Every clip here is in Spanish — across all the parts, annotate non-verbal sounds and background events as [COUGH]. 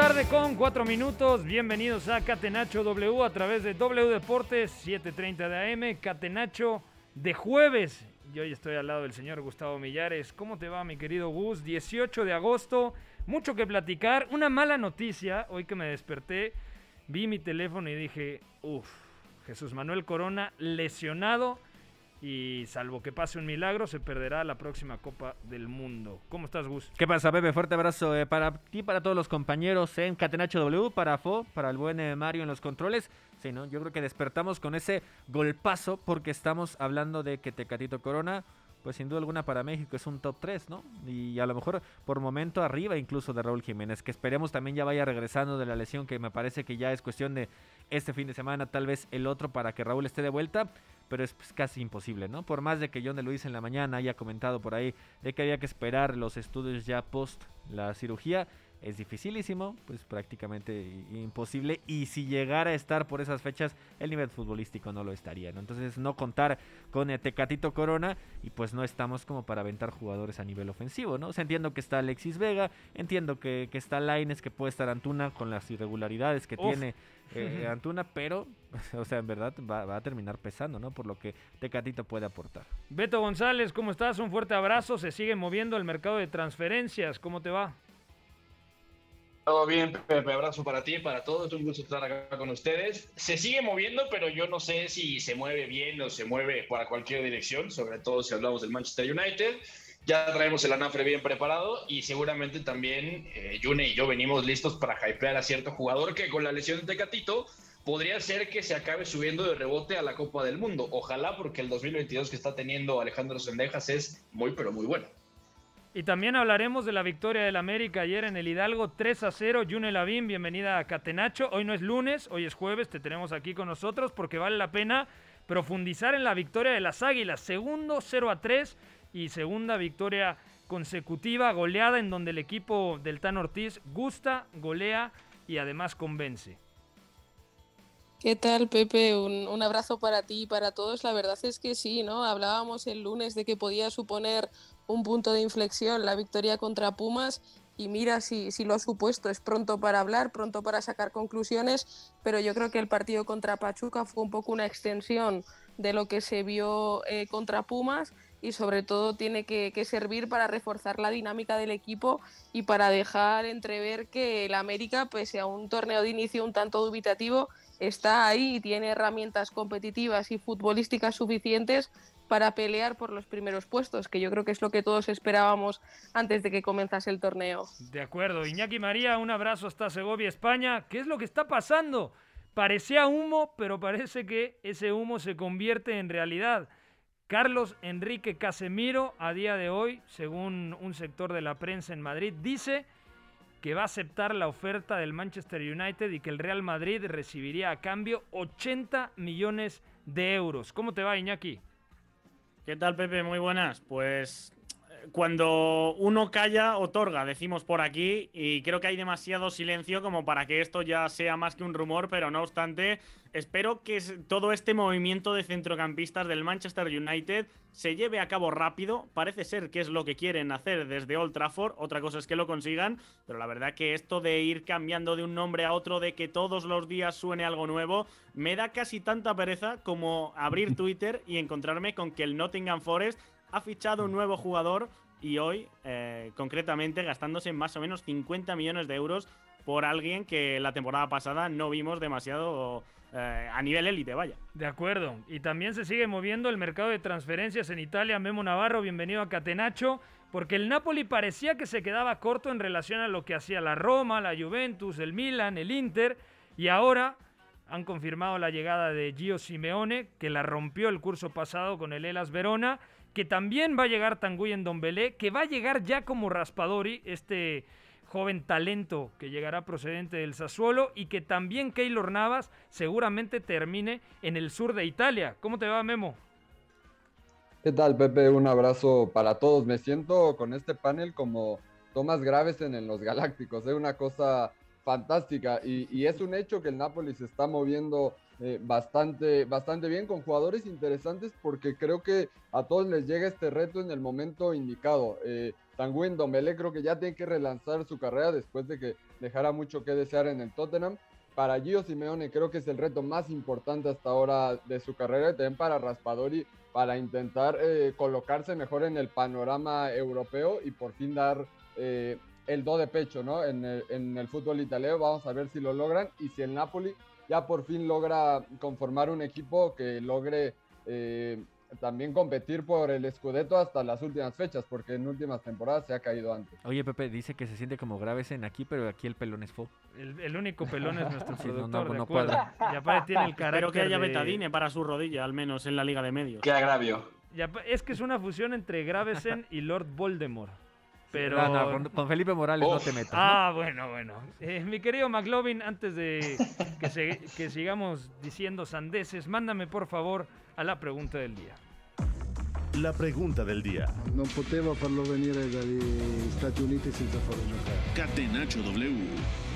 Tarde con cuatro minutos. Bienvenidos a Catenacho W a través de W Deportes 7:30 de AM. Catenacho de jueves. Yo hoy estoy al lado del señor Gustavo Millares. ¿Cómo te va, mi querido Gus? 18 de agosto. Mucho que platicar. Una mala noticia. Hoy que me desperté, vi mi teléfono y dije, uff, Jesús Manuel Corona lesionado. Y salvo que pase un milagro, se perderá la próxima Copa del Mundo. ¿Cómo estás, Gus? ¿Qué pasa, Pepe? Fuerte abrazo eh, para ti, para todos los compañeros en Catenacho W, para Fo, para el buen eh, Mario en los controles. Sí, ¿no? Yo creo que despertamos con ese golpazo porque estamos hablando de que Tecatito Corona, pues sin duda alguna para México es un top 3, ¿no? Y a lo mejor por momento arriba incluso de Raúl Jiménez, que esperemos también ya vaya regresando de la lesión, que me parece que ya es cuestión de este fin de semana, tal vez el otro para que Raúl esté de vuelta pero es pues, casi imposible, ¿no? Por más de que John de Luis en la mañana haya comentado por ahí de que había que esperar los estudios ya post la cirugía, es dificilísimo, pues prácticamente imposible. Y si llegara a estar por esas fechas, el nivel futbolístico no lo estaría, ¿no? Entonces no contar con eh, Tecatito Corona y pues no estamos como para aventar jugadores a nivel ofensivo, ¿no? O sea, entiendo que está Alexis Vega, entiendo que, que está Laines, que puede estar Antuna con las irregularidades que Uf. tiene eh, Antuna, pero, [LAUGHS] o sea, en verdad va, va a terminar pesando, ¿no? Por lo que Tecatito puede aportar. Beto González, ¿cómo estás? Un fuerte abrazo. Se sigue moviendo el mercado de transferencias. ¿Cómo te va? Todo bien, Pepe. Abrazo para ti y para todos. Un gusto estar acá con ustedes. Se sigue moviendo, pero yo no sé si se mueve bien o se mueve para cualquier dirección, sobre todo si hablamos del Manchester United. Ya traemos el anafre bien preparado y seguramente también eh, Yune y yo venimos listos para hypear a cierto jugador que con la lesión de Tecatito podría ser que se acabe subiendo de rebote a la Copa del Mundo. Ojalá, porque el 2022 que está teniendo Alejandro Sendejas es muy, pero muy bueno. Y también hablaremos de la victoria del América ayer en el Hidalgo 3 a 0. Yune Lavín, bienvenida a Catenacho. Hoy no es lunes, hoy es jueves, te tenemos aquí con nosotros porque vale la pena profundizar en la victoria de las Águilas. Segundo 0 a 3 y segunda victoria consecutiva, goleada en donde el equipo del Tan Ortiz gusta, golea y además convence. ¿Qué tal, Pepe? Un, abrazo para ti y para todos. La verdad es que sí, ¿no? Hablábamos el lunes de que podía suponer un punto de inflexión la victoria contra Pumas y mira si, si lo ha supuesto. Es pronto para hablar, pronto para sacar conclusiones, pero yo creo que el partido contra Pachuca fue un poco una extensión de lo que se vio eh, contra Pumas y sobre todo tiene que, servir para reforzar la dinámica del equipo y para dejar entrever que el América, pese a un torneo de inicio un tanto dubitativo, está ahí y tiene herramientas competitivas y futbolísticas suficientes para pelear por los primeros puestos, que yo creo que es lo que todos esperábamos antes de que comenzase el torneo. De acuerdo. Iñaki María, un abrazo hasta Segovia, España. ¿Qué es lo que está pasando? Parecía humo, pero parece que ese humo se convierte en realidad. Carlos Enrique Casemiro, a día de hoy, según un sector de la prensa en Madrid, dice que va a aceptar la oferta del Manchester United y que el Real Madrid recibiría a cambio 80 millones de euros. ¿Cómo te va, Iñaki? ¿Qué tal, Pepe? Muy buenas. Pues cuando uno calla, otorga, decimos por aquí, y creo que hay demasiado silencio como para que esto ya sea más que un rumor, pero no obstante, espero que todo este movimiento de centrocampistas del Manchester United se lleve a cabo rápido. Parece ser que es lo que quieren hacer desde Old Trafford, otra cosa es que lo consigan, pero la verdad que esto de ir cambiando de un nombre a otro, de que todos los días suene algo nuevo, me da casi tanta pereza como abrir [LAUGHS] Twitter y encontrarme con que el Nottingham Forest ha fichado un nuevo jugador y hoy, eh, concretamente, gastándose más o menos 50 millones de euros por alguien que la temporada pasada no vimos demasiado eh, a nivel élite, vaya. De acuerdo. Y también se sigue moviendo el mercado de transferencias en Italia. Memo Navarro, bienvenido a Catenacho. Porque el Napoli parecía que se quedaba corto en relación a lo que hacía la Roma, la Juventus, el Milan, el Inter. Y ahora han confirmado la llegada de Gio Simeone, que la rompió el curso pasado con el Elas Verona que también va a llegar Tanguy en Belé, que va a llegar ya como Raspadori, este joven talento que llegará procedente del Sassuolo y que también Keylor Navas seguramente termine en el sur de Italia. ¿Cómo te va, Memo? ¿Qué tal, Pepe? Un abrazo para todos. Me siento con este panel como Tomás Graves en Los Galácticos. Es una cosa fantástica y, y, es un hecho que el Napoli se está moviendo eh, bastante, bastante bien con jugadores interesantes porque creo que a todos les llega este reto en el momento indicado. Eh, Tanguy Dombele creo que ya tiene que relanzar su carrera después de que dejara mucho que desear en el Tottenham. Para Gio Simeone creo que es el reto más importante hasta ahora de su carrera y también para Raspadori para intentar eh, colocarse mejor en el panorama europeo y por fin dar eh, el do de pecho ¿no? en el fútbol italiano. Vamos a ver si lo logran y si el Napoli ya por fin logra conformar un equipo que logre eh, también competir por el Scudetto hasta las últimas fechas, porque en últimas temporadas se ha caído antes. Oye, Pepe, dice que se siente como graves en aquí, pero aquí el pelón es fo. El, único pelón es nuestro [LAUGHS] productor, no, no, no cuadra. Y aparte tiene el carácter [LAUGHS] Espero que haya de... betadine para su rodilla, al menos en la Liga de Medios. Qué agravio. Ya, es que es una fusión entre Gravesen y Lord Voldemort. Pero... No, no, con, con, Felipe Morales Uf. no te metas. ¿no? Ah, bueno, bueno. Eh, mi querido McLovin, antes de que, se, [LAUGHS] que sigamos diciendo sandeces, mándame por favor a la pregunta del día. La pregunta del día. Non potevo farlo venire dagli Stati Uniti senza farlo giocare. Catenaccio W.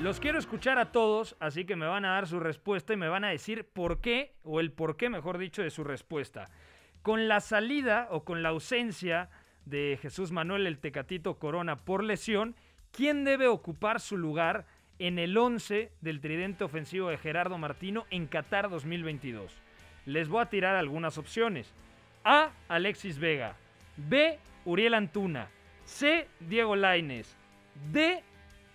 Los quiero escuchar a todos, así que me van a dar su respuesta y me van a decir por qué, o el por qué, mejor dicho, de su respuesta. Con la salida o con la ausencia de Jesús Manuel el Tecatito Corona por lesión, ¿quién debe ocupar su lugar en el 11 del tridente ofensivo de Gerardo Martino en Qatar 2022? Les voy a tirar algunas opciones. A. Alexis Vega. B. Uriel Antuna. C. Diego Laines. D.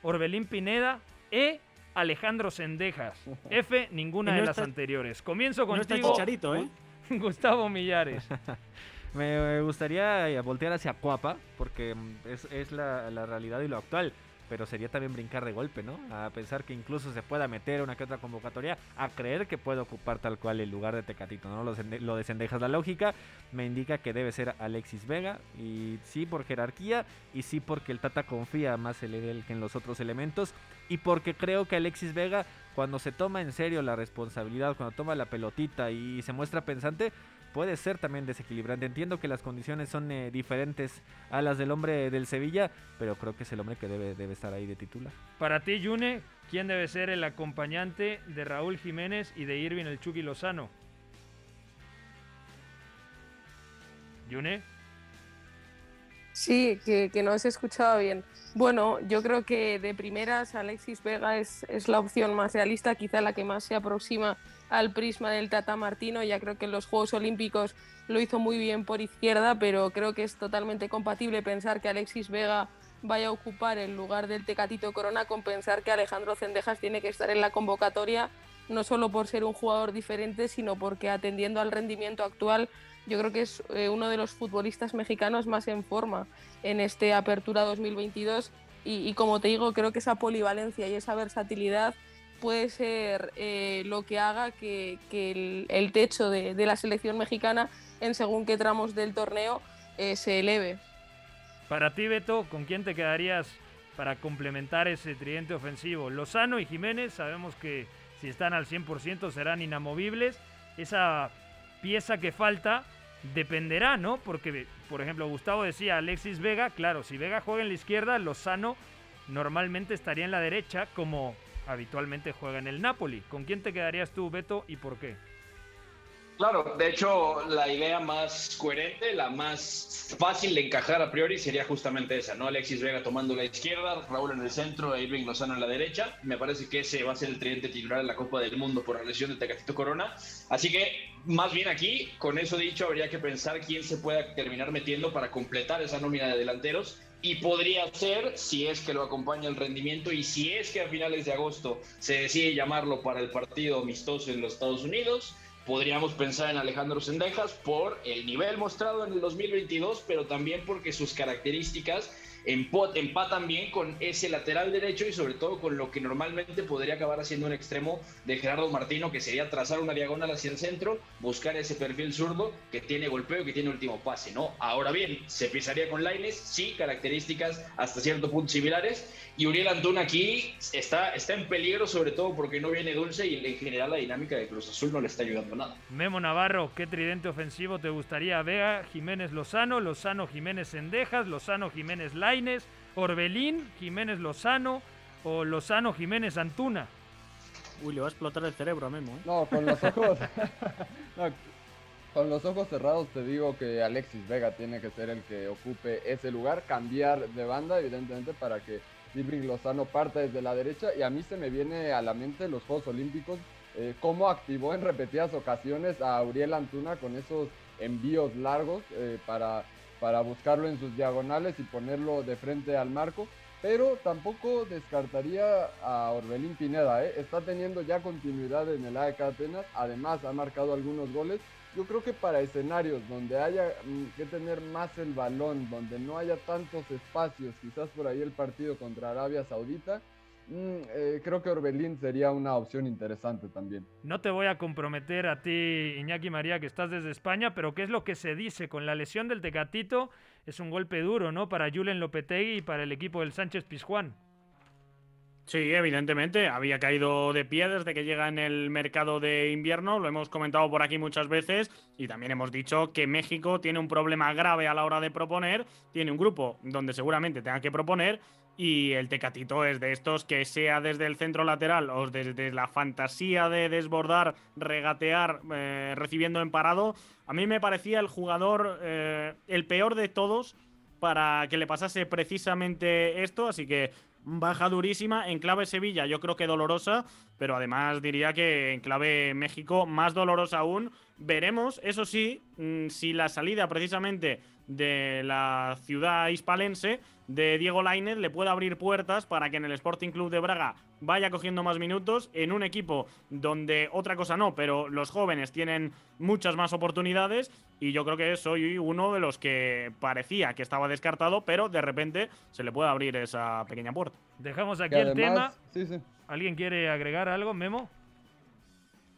Orbelín Pineda. E. Alejandro Sendejas. F. Ninguna no de está, las anteriores. Comienzo no está contigo. Chicharito, ¿eh? Gustavo Millares. [LAUGHS] Me gustaría voltear hacia Cuapa, porque es, es la, la, realidad y lo actual. Pero sería también brincar de golpe, ¿no? A pensar que incluso se pueda meter una que otra convocatoria, a creer que puede ocupar tal cual el lugar de Tecatito, ¿no? Lo, lo de Sendejas. La lógica me indica que debe ser Alexis Vega, y sí por jerarquía, y sí porque el Tata confía más en él que en los otros elementos, y porque creo que Alexis Vega, cuando se toma en serio la responsabilidad, cuando toma la pelotita y se muestra pensante, puede ser también desequilibrante. Entiendo que las condiciones son eh, diferentes a las del hombre del Sevilla, pero creo que es el hombre que debe, debe estar ahí de titular. Para ti, Yune, ¿quién debe ser el acompañante de Raúl Jiménez y de Irving el Chucky Lozano? Yune. Sí, que, que, no se escuchaba bien. Bueno, yo creo que de primeras Alexis Vega es, es la opción más realista, quizá la que más se aproxima al prisma del Tata Martino. Ya creo que en los Juegos Olímpicos lo hizo muy bien por izquierda, pero creo que es totalmente compatible pensar que Alexis Vega vaya a ocupar el lugar del Tecatito Corona con pensar que Alejandro Cendejas tiene que estar en la convocatoria, no solo por ser un jugador diferente, sino porque atendiendo al rendimiento actual, yo creo que es eh, uno de los futbolistas mexicanos más en forma en este Apertura 2022 y, y como te digo, creo que esa polivalencia y esa versatilidad puede ser eh, lo que haga que, el, techo de, de, la selección mexicana en según qué tramos del torneo eh, se eleve. Para ti, Beto, ¿con quién te quedarías para complementar ese tridente ofensivo? Lozano y Jiménez, sabemos que si están al 100% serán inamovibles. Esa pieza que falta, dependerá, ¿no? Porque, por ejemplo, Gustavo decía Alexis Vega, claro, si Vega juega en la izquierda, Lozano normalmente estaría en la derecha como habitualmente juega en el Napoli. ¿Con quién te quedarías tú, Beto, y por qué? Claro, de hecho, la idea más coherente, la más fácil de encajar a priori sería justamente esa, ¿no? Alexis Vega tomando la izquierda, Raúl en el centro e Irving Lozano en la derecha. Me parece que ese va a ser el tridente titular en la Copa del Mundo por la lesión de Tecatito Corona. Así que, más bien aquí, con eso dicho, habría que pensar quién se pueda terminar metiendo para completar esa nómina de delanteros y podría ser, si es que lo acompaña el rendimiento y si es que a finales de agosto se decide llamarlo para el partido amistoso en los Estados Unidos, podríamos pensar en Alejandro Sendejas por el nivel mostrado en el 2022, pero también porque sus características empatan bien con ese lateral derecho y sobre todo con lo que normalmente podría acabar haciendo un extremo de Gerardo Martino, que sería trazar una diagonal hacia el centro, buscar ese perfil zurdo que tiene golpeo, que tiene último pase, ¿no? Ahora bien, se pisaría con Laines, sí, características hasta cierto punto similares, y Uriel Antuna aquí está, está en peligro, sobre todo porque no viene dulce y en general la dinámica de Cruz Azul no le está ayudando nada. Memo Navarro, ¿qué tridente ofensivo te gustaría? Vega, Jiménez Lozano, Lozano Jiménez Sendejas, Lozano Jiménez Laines, Orbelín, Jiménez Lozano o Lozano Jiménez Antuna. Uy, le va a explotar el cerebro a Memo. ¿eh? No, con los ojos. [LAUGHS] con los ojos cerrados te digo que Alexis Vega tiene que ser el que ocupe ese lugar, cambiar de banda, evidentemente, para que Irving Lozano parta desde la derecha. Y a mí se me viene a la mente los Juegos Olímpicos, eh, cómo activó en repetidas ocasiones a Uriel Antuna con esos envíos largos eh, para, para buscarlo en sus diagonales y ponerlo de frente al marco. Pero tampoco descartaría a Orbelín Pineda, ¿eh? está teniendo ya continuidad en el AEK Atenas, además ha marcado algunos goles yo creo que para escenarios donde haya mm, que tener más el balón, donde no haya tantos espacios, quizás por ahí el partido contra Arabia Saudita, eh, creo que Orbelín sería una opción interesante también. No te voy a comprometer a ti, Iñaki María, que estás desde España, pero ¿qué es lo que se dice? Con la lesión del Tecatito es un golpe duro, ¿no? Para Julen Lopetegui y para el equipo del Sánchez Pizjuán. Sí, evidentemente, había caído de pie desde que llega en el mercado de invierno, lo hemos comentado por aquí muchas veces y también hemos dicho que México tiene un problema grave a la hora de proponer, tiene un grupo donde seguramente tenga que proponer y el Tecatito es de estos que sea desde el centro lateral o desde la fantasía de desbordar, regatear, eh, recibiendo en parado, a mí me parecía el jugador eh, el peor de todos para que le pasase precisamente esto, así que baja durísima, en clave Sevilla yo creo que dolorosa, pero además diría que en clave México más dolorosa aún. Veremos, eso sí, mm, si la salida precisamente de la ciudad hispalense de Diego Lainez le puede abrir puertas para que en el Sporting Club de Braga vaya cogiendo más minutos en un equipo donde otra cosa no, pero los jóvenes tienen muchas más oportunidades y yo creo que soy uno de los que parecía que estaba descartado, pero de repente se le puede abrir esa pequeña puerta. Dejamos aquí el tema. ¿Alguien quiere agregar algo, Memo?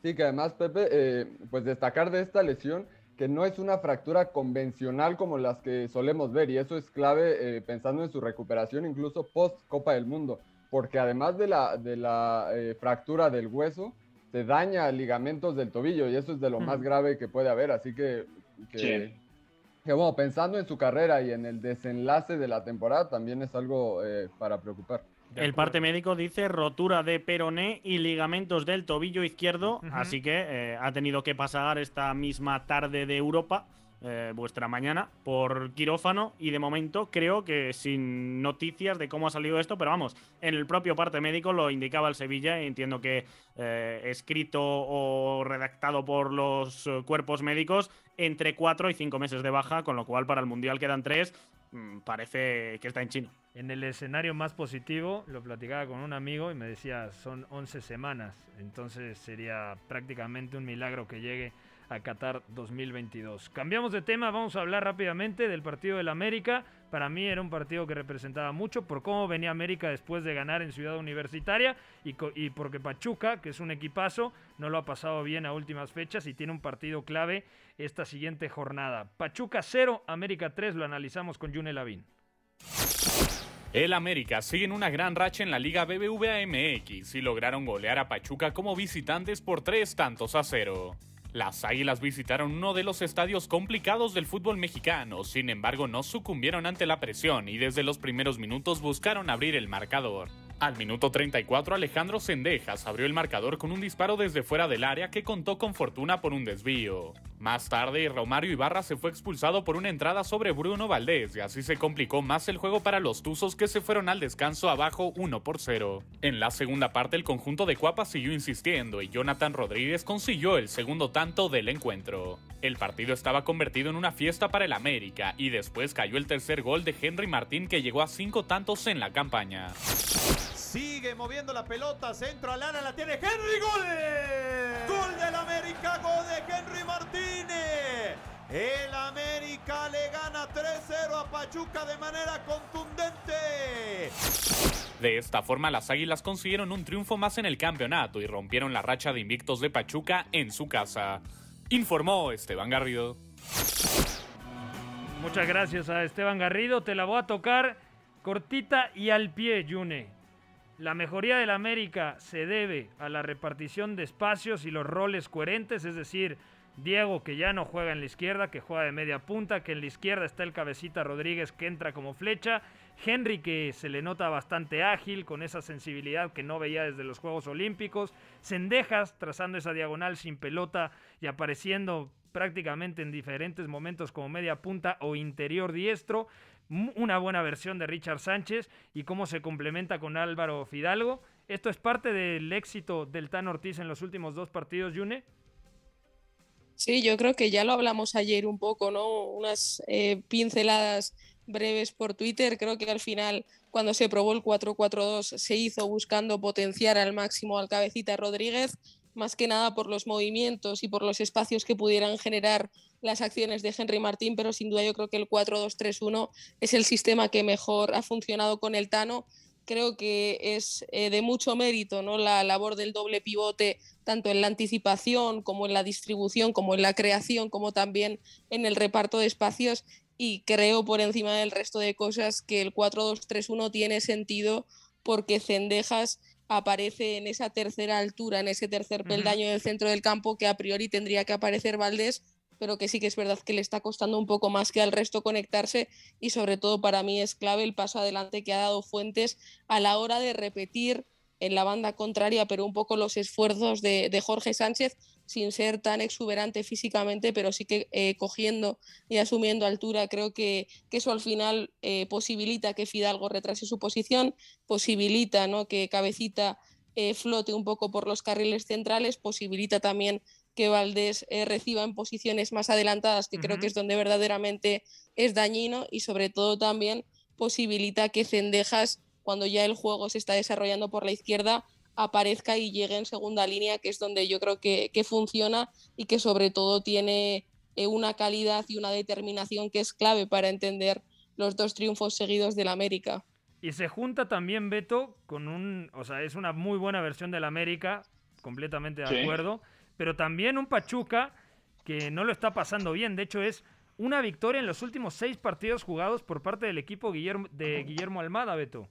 Sí, que además, Pepe, eh, pues destacar de esta lesión que no es una fractura convencional como las que solemos ver y eso es clave eh, pensando en su recuperación incluso post Copa del Mundo, porque además de la, de la eh, fractura del hueso, se daña ligamentos del tobillo y eso es de lo más grave que puede haber, así que, que, bueno, pensando en su carrera y en el desenlace de la temporada también es algo eh, para preocupar. El parte médico dice rotura de peroné y ligamentos del tobillo izquierdo, así que eh, ha tenido que pasar esta misma tarde de Europa, eh, vuestra mañana, por quirófano. Y de momento creo que sin noticias de cómo ha salido esto, pero vamos, en el propio parte médico lo indicaba el Sevilla y entiendo que eh, escrito o redactado por los cuerpos médicos entre cuatro y cinco meses de baja, con lo cual para el Mundial quedan tres, parece que está en chino. En el escenario más positivo, lo platicaba con un amigo y me decía, son 11 semanas, entonces sería prácticamente un milagro que llegue a Qatar 2022. Cambiamos de tema, vamos a hablar rápidamente del partido del América. Para mí era un partido que representaba mucho por cómo venía América después de ganar en Ciudad Universitaria y, porque Pachuca, que es un equipazo, no lo ha pasado bien a últimas fechas y tiene un partido clave esta siguiente jornada. Pachuca 0, América 3, lo analizamos con June Lavín. El América sigue en una gran racha en la Liga BBVA MX y lograron golear a Pachuca como visitantes por tres tantos a cero. Las Águilas visitaron uno de los estadios complicados del fútbol mexicano, sin embargo no sucumbieron ante la presión y desde los primeros minutos buscaron abrir el marcador. Al minuto 34 Alejandro Sendejas abrió el marcador con un disparo desde fuera del área que contó con fortuna por un desvío. Más tarde Romario Ibarra se fue expulsado por una entrada sobre Bruno Valdés y así se complicó más el juego para los Tuzos que se fueron al descanso abajo 1 por 0. En la segunda parte el conjunto de Cuapa siguió insistiendo y Jonathan Rodríguez consiguió el segundo tanto del encuentro. El partido estaba convertido en una fiesta para el América y después cayó el tercer gol de Henry Martín que llegó a cinco tantos en la campaña. Sigue moviendo la pelota, centro al área, la tiene Henry, gol. Gol del América, gol de Henry Martínez. El América le gana 3-0 a Pachuca de manera contundente. De esta forma, las Águilas consiguieron un triunfo más en el campeonato y rompieron la racha de invictos de Pachuca en su casa. Informó Esteban Garrido. Muchas gracias a Esteban Garrido. Te la voy a tocar cortita y al pie, Yune. La mejoría del América se debe a la repartición de espacios y los roles coherentes, es decir, Diego que ya no juega en la izquierda, que juega de media punta, que en la izquierda está el cabecita Rodríguez que entra como flecha, Henry que se le nota bastante ágil, con esa sensibilidad que no veía desde los Juegos Olímpicos, Cendejas trazando esa diagonal sin pelota y apareciendo prácticamente en diferentes momentos como media punta o interior diestro, una buena versión de Richard Sánchez y cómo se complementa con Álvaro Fidalgo. ¿Esto es parte del éxito del Tan Ortiz en los últimos dos partidos, Yune? Sí, yo creo que ya lo hablamos ayer un poco, ¿no? Unas eh, pinceladas breves por Twitter. Creo que al final, cuando se probó el 4-4-2, se hizo buscando potenciar al máximo al cabecita Rodríguez, más que nada por los movimientos y por los espacios que pudieran generar las acciones de Henry Martín, pero sin duda yo creo que el 4-2-3-1 es el sistema que mejor ha funcionado con el Tano. Creo que es eh, de mucho mérito ¿no? la labor del doble pivote, tanto en la anticipación como en la distribución, como en la creación, como también en el reparto de espacios. Y creo por encima del resto de cosas que el 4-2-3-1 tiene sentido porque Cendejas aparece en esa tercera altura, en ese tercer peldaño del centro del campo, que a priori tendría que aparecer Valdés, pero que sí que es verdad que le está costando un poco más que al resto conectarse y sobre todo para mí es clave el paso adelante que ha dado Fuentes a la hora de repetir en la banda contraria, pero un poco los esfuerzos de, Jorge Sánchez, sin ser tan exuberante físicamente, pero sí que eh, cogiendo y asumiendo altura. Creo que, eso al final eh, posibilita que Fidalgo retrase su posición, posibilita ¿no? que Cabecita eh, flote un poco por los carriles centrales, posibilita también que Valdés reciba en posiciones más adelantadas, que creo que es donde verdaderamente es dañino y sobre todo también posibilita que Cendejas, cuando ya el juego se está desarrollando por la izquierda, aparezca y llegue en segunda línea, que es donde yo creo que, funciona y que sobre todo tiene eh, una calidad y una determinación que es clave para entender los dos triunfos seguidos del América. Y se junta también Beto con un, o sea, es una muy buena versión del América, completamente de acuerdo pero también un Pachuca que no lo está pasando bien. De hecho, es una victoria en los últimos seis partidos jugados por parte del equipo Guillermo, de Guillermo Almada, Beto.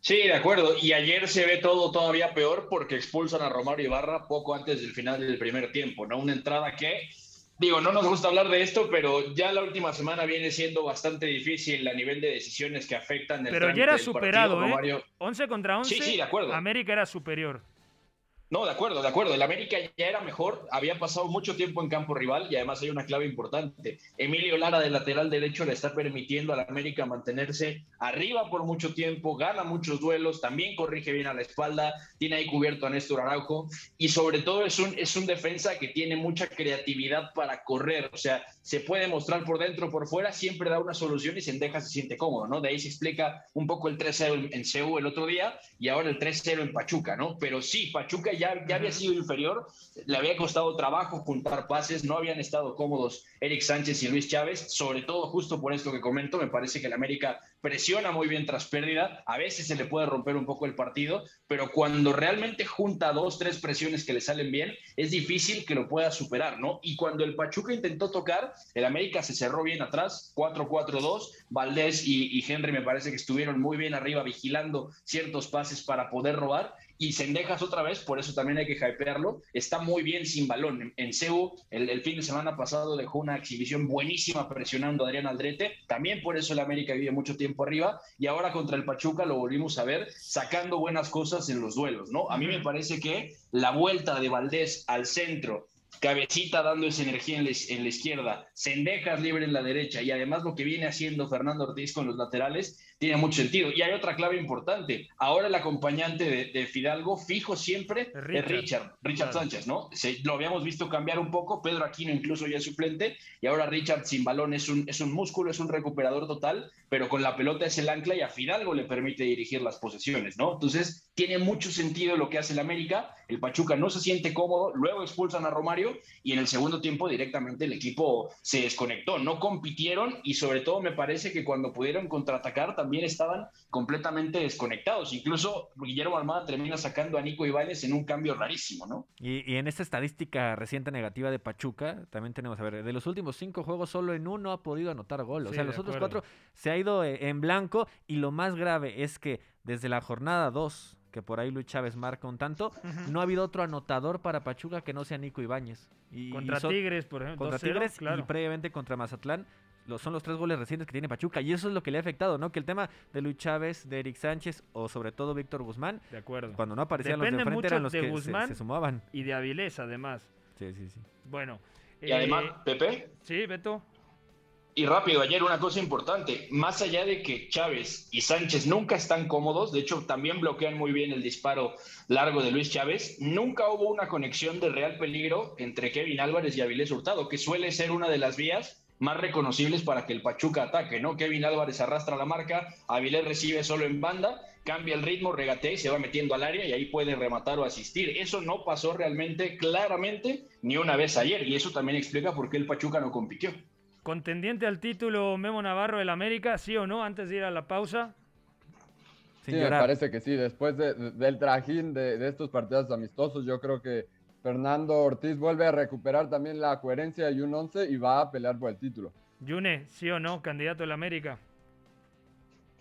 Sí, de acuerdo. Y ayer se ve todo todavía peor porque expulsan a Romario Ibarra poco antes del final del primer tiempo, ¿no? Una entrada que, digo, no nos gusta hablar de esto, pero ya la última semana viene siendo bastante difícil a nivel de decisiones que afectan el Pero ya era superado, ¿eh? 11 contra 11. Sí, sí, de acuerdo. América era superior. No, de acuerdo, de acuerdo. El América ya era mejor, había pasado mucho tiempo en campo rival y además hay una clave importante. Emilio Lara de lateral derecho le está permitiendo al América mantenerse arriba por mucho tiempo, gana muchos duelos, también corrige bien a la espalda, tiene ahí cubierto a Néstor Araujo y sobre todo es un, es un defensa que tiene mucha creatividad para correr, o sea, se puede mostrar por dentro por fuera, siempre da una solución y Sendeja se siente cómodo, ¿no? De ahí se explica un poco el 3-0 en CEU el otro día y ahora el 3-0 en Pachuca, ¿no? Pero sí, Pachuca ya, había sido inferior, le había costado trabajo juntar pases, no habían estado cómodos Eric Sánchez y Luis Chávez, sobre todo justo por esto que comento, me parece que el América presiona muy bien tras pérdida, a veces se le puede romper un poco el partido, pero cuando realmente junta dos, tres presiones que le salen bien, es difícil que lo pueda superar, ¿no? Y cuando el Pachuca intentó tocar, el América se cerró bien atrás, 4-4-2, Valdés y, y Henry me parece que estuvieron muy bien arriba vigilando ciertos pases para poder robar y Sendejas otra vez, por eso también hay que hypearlo, está muy bien sin balón. En, CEU, el, el fin de semana pasado dejó una exhibición buenísima presionando a Adrián Aldrete, también por eso el América vive mucho tiempo arriba, y ahora contra el Pachuca lo volvimos a ver sacando buenas cosas en los duelos, ¿no? A mí me parece que la vuelta de Valdés al centro, Cabecita dando esa energía en la, en la izquierda, Sendejas libre en la derecha y además lo que viene haciendo Fernando Ortiz con los laterales tiene mucho sentido. Y hay otra clave importante. Ahora el acompañante de, de Fidalgo fijo siempre es Richard, Richard, Richard claro. Sánchez, ¿no? Se, lo habíamos visto cambiar un poco, Pedro Aquino incluso ya es suplente y ahora Richard sin balón es un, es un músculo, es un recuperador total, pero con la pelota es el ancla y a Fidalgo le permite dirigir las posesiones, ¿no? Entonces tiene mucho sentido lo que hace el América. El Pachuca no se siente cómodo, luego expulsan a Romario y en el segundo tiempo directamente el equipo se desconectó, no compitieron y sobre todo me parece que cuando pudieron contraatacar también estaban completamente desconectados. Incluso Guillermo Almada termina sacando a Nico Ibáñez en un cambio rarísimo, ¿no? Y, y, en esta estadística reciente negativa de Pachuca, también tenemos, a ver, de los últimos cinco juegos solo en uno ha podido anotar gol. O Sí, sea, los otros cuatro se ha ido eh, en blanco y lo más grave es que desde la jornada 2 que por ahí Luis Chávez marca un tanto, no ha habido otro anotador para Pachuca que no sea Nico Ibáñez. Y, Contra y Tigres, por ejemplo, Contra 2-0, Tigres claro. y previamente contra Mazatlán. Son los tres goles recientes que tiene Pachuca. Y eso es lo que le ha afectado, ¿no? Que el tema de Luis Chávez, de Eric Sánchez o sobre todo Víctor Guzmán, De acuerdo. cuando no aparecían Depende los de frente eran los de que se- Guzmán se, sumaban. y de Avilés, además. Sí, sí, sí. Bueno. Y además, eh, Pepe, Sí, Beto. Y rápido, ayer una cosa importante, más allá de que Chávez y Sánchez nunca están cómodos, de hecho también bloquean muy bien el disparo largo de Luis Chávez, nunca hubo una conexión de real peligro entre Kevin Álvarez y Avilés Hurtado, que suele ser una de las vías más reconocibles para que el Pachuca ataque, ¿no? Kevin Álvarez arrastra la marca, Avilés recibe solo en banda, cambia el ritmo, regatea y se va metiendo al área y ahí puede rematar o asistir. Eso no pasó realmente, claramente, ni una vez ayer y eso también explica por qué el Pachuca no compitió. Contendiente al título Memo Navarro del América, ¿sí o no? Antes de ir a la pausa. Sí, me parece que sí. Después de- de- del trajín de, de estos partidos amistosos, yo creo que Fernando Ortiz vuelve a recuperar también la coherencia y un 11 y va a pelear por el título. Yune, ¿sí o no? Candidato del América.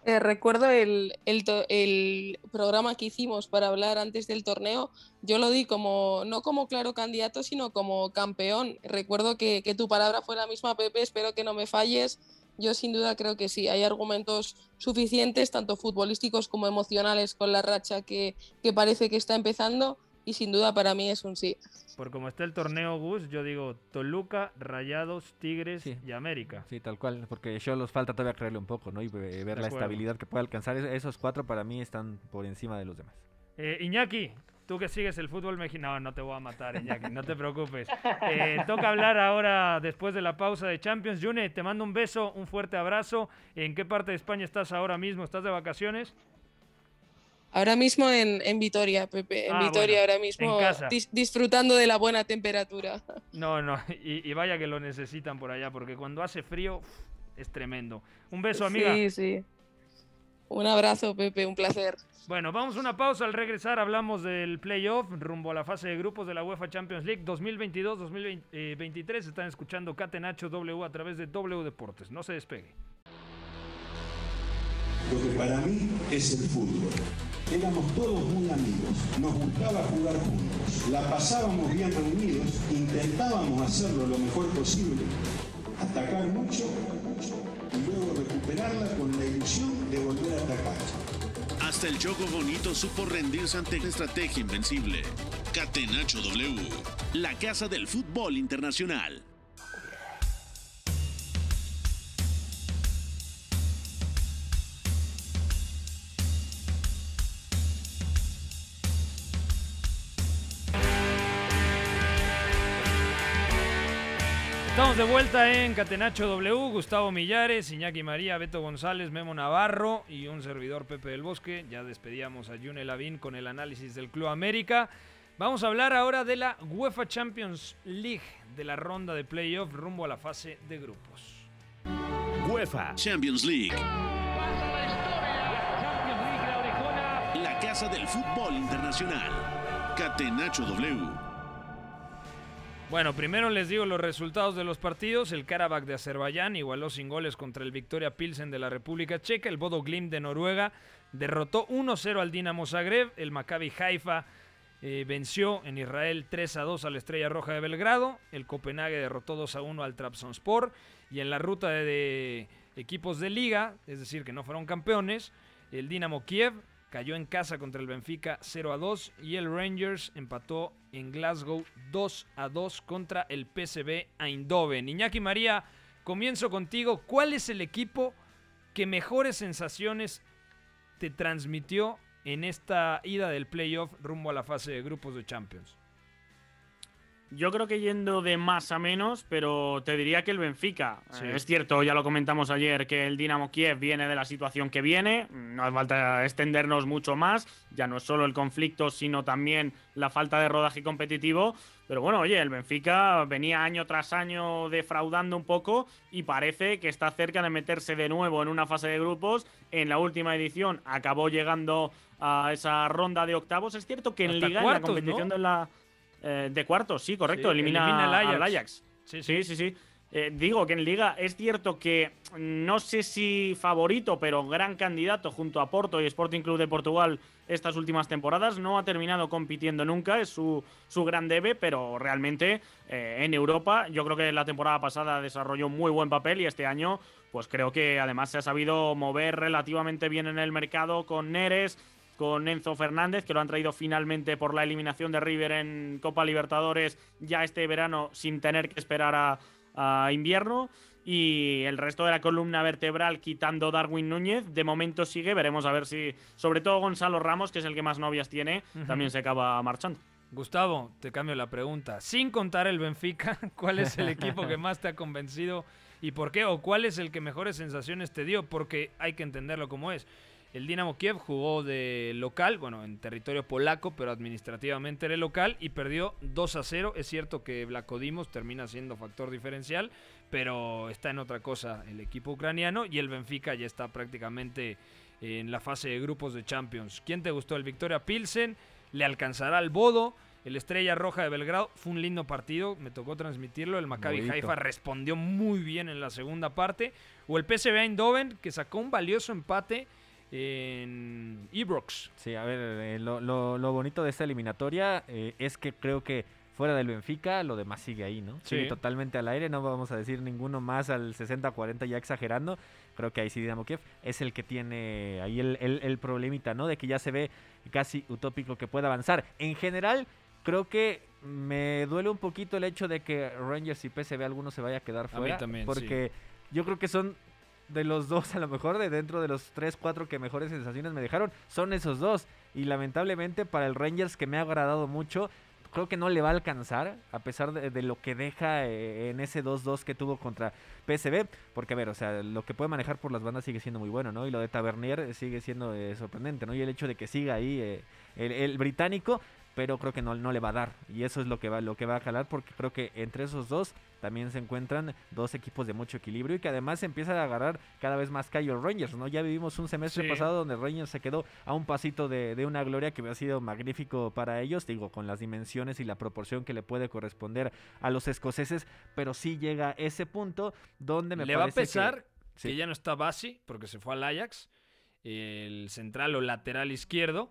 Eh, recuerdo el, el to- el programa que hicimos para hablar antes del torneo, yo lo di como, no como claro candidato, sino como campeón. Recuerdo que, que tu palabra fue la misma, Pepe, espero que no me falles. Yo sin duda creo que sí, hay argumentos suficientes, tanto futbolísticos como emocionales, con la racha que, que parece que está empezando y sin duda para mí es un sí. Por como está el torneo, Gus, yo digo Toluca, Rayados, Tigres y América. Sí, tal cual, porque yo los falta todavía creerle un poco, ¿no? Y ve- ver la acuerdo. estabilidad que puede alcanzar. Es- Esos cuatro para mí están por encima de los demás. Eh, Iñaki, tú que sigues el fútbol mexicano, no, no te voy a matar, Iñaki, no te preocupes. Eh, toca hablar ahora después de la pausa de Champions. Yune, te mando un beso, un fuerte abrazo. ¿En qué parte de España estás ahora mismo? ¿Estás de vacaciones? Ahora mismo en, en Vitoria, Pepe, en Ah, Vitoria bueno, ahora mismo en casa. dis- disfrutando de la buena temperatura. [LAUGHS] No, no, y, y vaya que lo necesitan por allá, porque cuando hace frío es tremendo. Un beso, amiga. Sí, sí. Un abrazo, Pepe, un placer. Bueno, vamos a una pausa. Al regresar hablamos del playoff rumbo a la fase de grupos de la UEFA Champions League 2022-2023. Están escuchando Catenacho W a través de W Deportes. No se despegue. Lo que para mí es el fútbol. Éramos todos muy amigos, nos gustaba jugar juntos, la pasábamos bien reunidos, intentábamos hacerlo lo mejor posible, atacar mucho y luego recuperarla con la ilusión de volver a atacar. Hasta el Choco Bonito supo rendirse ante una estrategia invencible. Catenacho W, la casa del fútbol internacional. De vuelta en Catenacho W. Gustavo Millares, Iñaki María, Beto González, Memo Navarro y un servidor Pepe del Bosque. Ya despedíamos a June Lavín con el análisis del Club América. Vamos a hablar ahora de la UEFA Champions League, de la ronda de playoff rumbo a la fase de grupos. UEFA Champions League. La casa del fútbol internacional. Catenacho W. Bueno, primero les digo los resultados de los partidos. El Karabakh de Azerbaiyán igualó sin goles contra el Victoria Pilsen de la República Checa. El Bodo Glimt de Noruega derrotó 1-0 al Dinamo Zagreb. El Maccabi Haifa eh, venció en Israel 3-2 a la Estrella Roja de Belgrado. El Copenhague derrotó 2-1 al Trabzonspor. Y en la ruta de equipos de liga, es decir, que no fueron campeones, el Dinamo Kiev cayó en casa contra el Benfica 0 a 2 y el Rangers empató en Glasgow 2 a 2 contra el PSV Eindhoven. Iñaki María, comienzo contigo. ¿Cuál es el equipo que mejores sensaciones te transmitió en esta ida del playoff rumbo a la fase de grupos de Champions? Yo creo que yendo de más a menos, pero te diría que el Benfica. Sí. Eh, es cierto, ya lo comentamos ayer, que el Dinamo Kiev viene de la situación que viene. No hace falta extendernos mucho más. Ya no es solo el conflicto, sino también la falta de rodaje competitivo. Pero bueno, oye, el Benfica venía año tras año defraudando un poco y parece que está cerca de meterse de nuevo en una fase de grupos. En la última edición acabó llegando a esa ronda de octavos. Es cierto que en Liga, cuartos, en la competición ¿no? de la. Eh, de cuartos, sí, correcto. Sí, elimina, elimina al Ajax. al Ajax. Sí, sí, sí. sí. Eh, digo que en Liga es cierto que no sé si favorito, pero gran candidato junto a Porto y Sporting Club de Portugal estas últimas temporadas. No ha terminado compitiendo nunca, es su, su gran debe, pero realmente eh, en Europa yo creo que la temporada pasada desarrolló muy buen papel y este año pues creo que además se ha sabido mover relativamente bien en el mercado con Neres, con Enzo Fernández, que lo han traído finalmente por la eliminación de River en Copa Libertadores ya este verano sin tener que esperar a, a invierno. Y el resto de la columna vertebral, quitando Darwin Núñez, de momento sigue. Veremos a ver si, sobre todo Gonzalo Ramos, que es el que más novias tiene, también se acaba marchando. Gustavo, te cambio la pregunta. Sin contar el Benfica, [LAUGHS] ¿cuál es el equipo que más te ha convencido y por qué? ¿O cuál es el que mejores sensaciones te dio? Porque hay que entenderlo como es. El Dinamo Kiev jugó de local, bueno, en territorio polaco, pero administrativamente era local y perdió 2 a 0. Es cierto que Vlacodimos termina siendo factor diferencial, pero está en otra cosa el equipo ucraniano y el Benfica ya está prácticamente en la fase de grupos de Champions. ¿Quién te gustó? El Victoria Pilsen, le alcanzará al Bodo. El Estrella Roja de Belgrado fue un lindo partido, me tocó transmitirlo. El Maccabi Bonito. Haifa respondió muy bien en la segunda parte. O el PSV Eindhoven, que sacó un valioso empate en Ibrox. Sí, a ver, eh, lo, lo- lo bonito de esta eliminatoria eh, es que creo que fuera del Benfica, lo demás sigue ahí, ¿no? Sigue totalmente al aire, no vamos a decir ninguno más al 60-40 ya exagerando. Creo que ahí sí Dinamo Kiev es el que tiene ahí el, el- el problemita, ¿no? De que ya se ve casi utópico que pueda avanzar. En general, creo que me duele un poquito el hecho de que Rangers y PSV alguno se vaya a quedar mí fuera. también, sí. porque yo creo que son de los dos, a lo mejor de dentro de los 3, 4 que mejores sensaciones me dejaron, son esos dos. Y lamentablemente para el Rangers, que me ha agradado mucho, creo que no le va a alcanzar, a pesar de, lo que deja eh, en ese 2-2 que tuvo contra PSV. Porque, a ver, o sea, lo que puede manejar por las bandas sigue siendo muy bueno, ¿no? Y lo de Tavernier sigue siendo eh, sorprendente, ¿no? Y el hecho de que siga ahí eh, el, el británico, pero creo que no, no le va a dar. Y eso es lo que va, lo que va a jalar, porque creo que entre esos dos también se encuentran dos equipos de mucho equilibrio y que además empieza a agarrar cada vez más el Rangers, ¿no? Ya vivimos un semestre Sí. pasado donde Rangers se quedó a un pasito de, de una gloria que había sido magnífico para ellos, digo, con las dimensiones y la proporción que le puede corresponder a los escoceses, pero sí llega ese punto donde me Le va a que- pesar que, sí. ya no está Basi, porque se fue al Ajax, el central o lateral izquierdo.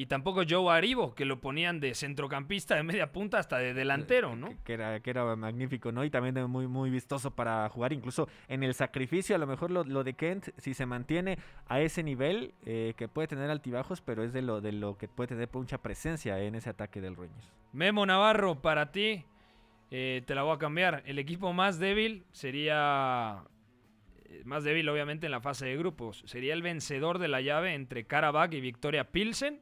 Y tampoco Joe Aribo, que lo ponían de centrocampista, de media punta hasta de delantero, ¿no? que era, que era magnífico, ¿no? Y también muy, muy vistoso para jugar, incluso en el sacrificio, a lo mejor lo, lo de Kent, si se mantiene a ese nivel, eh, que puede tener altibajos, pero es de lo, de lo que puede tener mucha presencia en ese ataque del Rangers. Memo Navarro, para ti, eh, te la voy a cambiar. El equipo más débil sería. eh, Más débil, obviamente, en la fase de grupos. Sería el vencedor de la llave entre Karabakh y Victoria Pilsen.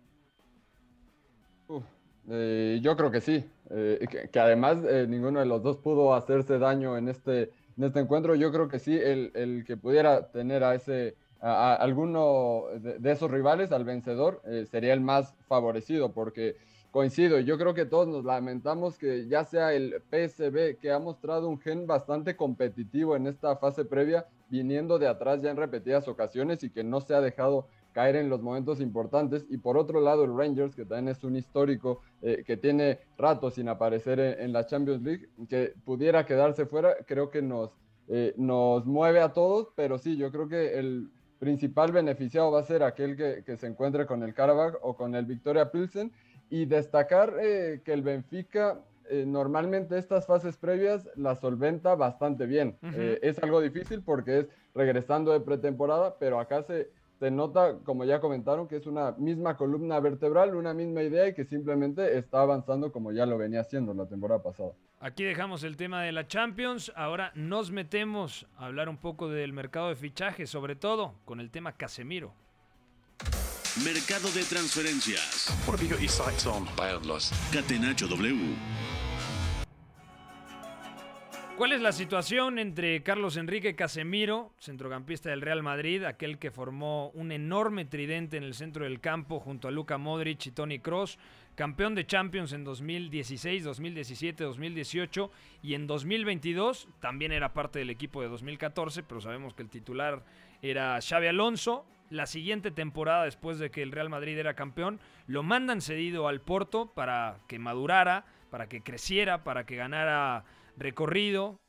Eh, yo creo que sí, eh, que, además eh, ninguno de los dos pudo hacerse daño en este, en este encuentro. Yo creo que sí, el, el que pudiera tener a ese a, alguno de, esos rivales, al vencedor, sería el más favorecido, porque coincido, yo creo que todos nos lamentamos que ya sea el PSB, que ha mostrado un gen bastante competitivo en esta fase previa, viniendo de atrás ya en repetidas ocasiones y que no se ha dejado caer en los momentos importantes. Y por otro lado, el Rangers, que también es un histórico, eh, que tiene rato sin aparecer en, la Champions League, que pudiera quedarse fuera, creo que nos, eh, nos mueve a todos, pero sí, yo creo que el principal beneficiado va a ser aquel que, que se encuentre con el Karabakh o con el Victoria Pilsen. Y destacar eh, que el Benfica normalmente estas fases previas las solventa bastante bien. es algo difícil porque es regresando de pretemporada, pero acá se, se nota, como ya comentaron, que es una misma columna vertebral, una misma idea y que simplemente está avanzando como ya lo venía haciendo la temporada pasada. Aquí dejamos el tema de la Champions, ahora nos metemos a hablar un poco del mercado de fichajes, sobre todo con el tema Casemiro. Mercado de transferencias. Catenacho W. ¿Cuál es la situación entre Carlos Enrique Casemiro, centrocampista del Real Madrid, aquel que formó un enorme tridente en el centro del campo junto a Luka Modric y Tony Cross, campeón de Champions en 2016, 2017, 2018 y en 2022 también era parte del equipo de 2014, pero sabemos que el titular era Xavi Alonso. La siguiente temporada, después de que el Real Madrid era campeón, lo mandan cedido al Porto para que madurara, para que creciera, para que ganara recorrido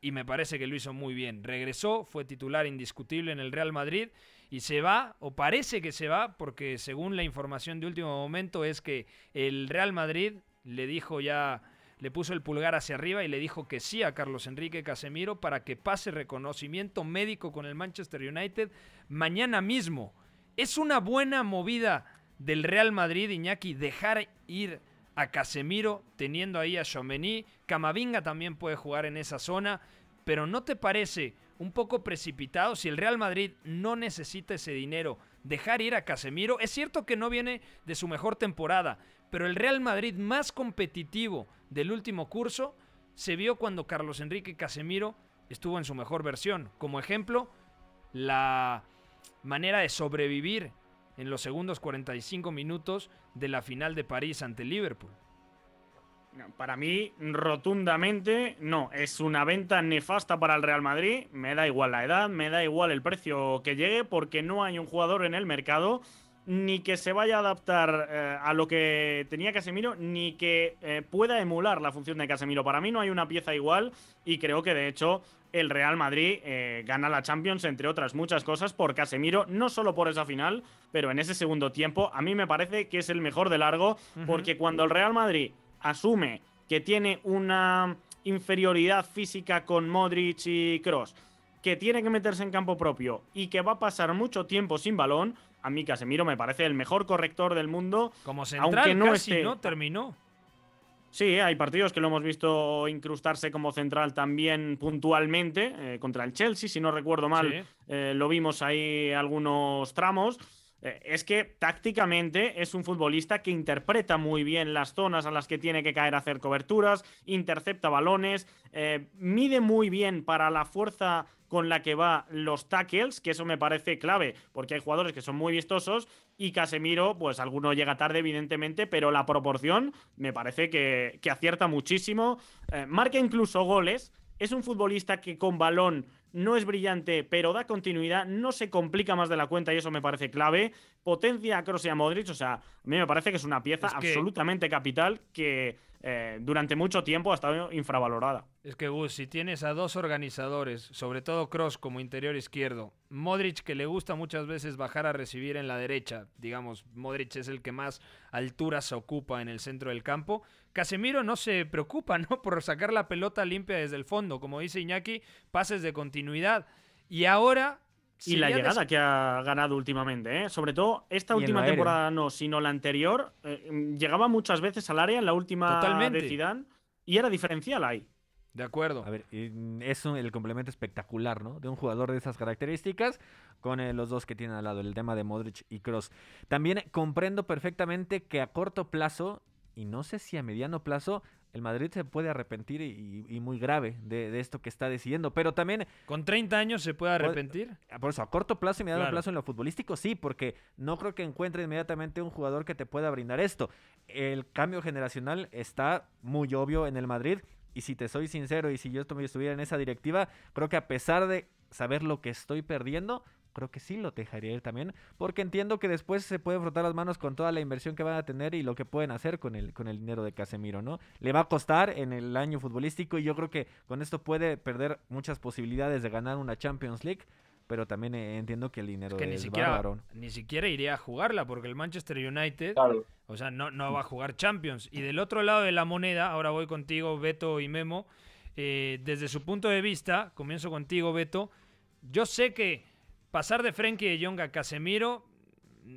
y me parece que lo hizo muy bien. Regresó, fue titular indiscutible en el Real Madrid y se va, o parece que se va, porque según la información de último momento es que el Real Madrid le dijo ya, le puso el pulgar hacia arriba y le dijo que sí a Carlos Enrique Casemiro para que pase reconocimiento médico con el Manchester United mañana mismo. Es una buena movida del Real Madrid, Iñaki, dejar ir a Casemiro, teniendo ahí a Chomení. Camavinga también puede jugar en esa zona, pero ¿no te parece un poco precipitado si el Real Madrid no necesita ese dinero? Dejar ir a Casemiro. Es cierto que no viene de su mejor temporada, pero el Real Madrid más competitivo del último curso se vio cuando Carlos Enrique Casemiro estuvo en su mejor versión. Como ejemplo, la manera de sobrevivir en los segundos 45 minutos de la final de París ante Liverpool. Para mí, rotundamente, no. Es una venta nefasta para el Real Madrid. Me da igual la edad, me da igual el precio que llegue, porque no hay un jugador en el mercado ni que se vaya a adaptar eh, a lo que tenía Casemiro, ni que eh, pueda emular la función de Casemiro. Para mí no hay una pieza igual y creo que de hecho el Real Madrid eh, gana la Champions, entre otras muchas cosas, por Casemiro, no solo por esa final, pero en ese segundo tiempo a mí me parece que es el mejor de largo, porque cuando el Real Madrid asume que tiene una inferioridad física con Modric y Cross, que tiene que meterse en campo propio y que va a pasar mucho tiempo sin balón, a mí Casemiro me parece el mejor corrector del mundo. Como central aunque no casi, ¿no? Terminó. Sí, hay partidos que lo hemos visto incrustarse como central también puntualmente, eh, contra el Chelsea, si no recuerdo mal, eh, lo vimos ahí algunos tramos. Eh, es que tácticamente es un futbolista que interpreta muy bien las zonas a las que tiene que caer a hacer coberturas, intercepta balones, eh, mide muy bien para la fuerza con la que va los tackles, que eso me parece clave, porque hay jugadores que son muy vistosos y Casemiro, pues alguno llega tarde, evidentemente, pero la proporción me parece que, acierta muchísimo. Eh, marca incluso goles. Es un futbolista que con balón no es brillante, pero da continuidad, no se complica más de la cuenta y eso me parece clave. Potencia a Kroos y a Modric, o sea, a mí me parece que es una pieza absolutamente capital que eh, durante mucho tiempo ha estado infravalorada. Es que Gus, si tienes a dos organizadores, sobre todo Cross como interior izquierdo, Modric que le gusta muchas veces bajar a recibir en la derecha, digamos, Modric es el que más altura se ocupa en el centro del campo, Casemiro no se preocupa, [LAUGHS] ¿no? Por sacar la pelota limpia desde el fondo, como dice Iñaki, pases de continuidad. Y ahora y la llegada que ha ganado últimamente, ¿eh? sobre todo esta última temporada no, sino la anterior, eh, llegaba muchas veces al área en la última de Zidane y era diferencial ahí. De acuerdo. A ver, es el complemento espectacular, ¿no? De un jugador de esas características con eh, los dos que tiene al lado, el tema de Modric y Cross. También comprendo perfectamente que a corto plazo, y no sé si a mediano plazo, el Madrid se puede arrepentir y, muy grave de, esto que está decidiendo. Pero también. ¿Con 30 años se puede arrepentir? Por eso, a corto plazo y mediano plazo en lo futbolístico, sí, porque no creo que encuentre inmediatamente un jugador que te pueda brindar esto. El cambio generacional está muy obvio en el Madrid. Y si te soy sincero, y si yo estuviera en esa directiva, creo que a pesar de saber lo que estoy perdiendo, creo que sí lo dejaría ir también, porque entiendo que después se pueden frotar las manos con toda la inversión que van a tener y lo que pueden hacer con el, con el dinero de Casemiro, ¿no? Le va a costar en el año futbolístico y yo creo que con esto puede perder muchas posibilidades de ganar una Champions League pero también eh, entiendo que el dinero que ni es siquiera, bárbaro. ni siquiera iría a jugarla porque el Manchester United, o sea, no, no va a jugar Champions. Y del otro lado de la moneda, ahora voy contigo, Beto y Memo, eh, desde su punto de vista, comienzo contigo, Beto, yo sé que pasar de Frenkie de Jong a Casemiro,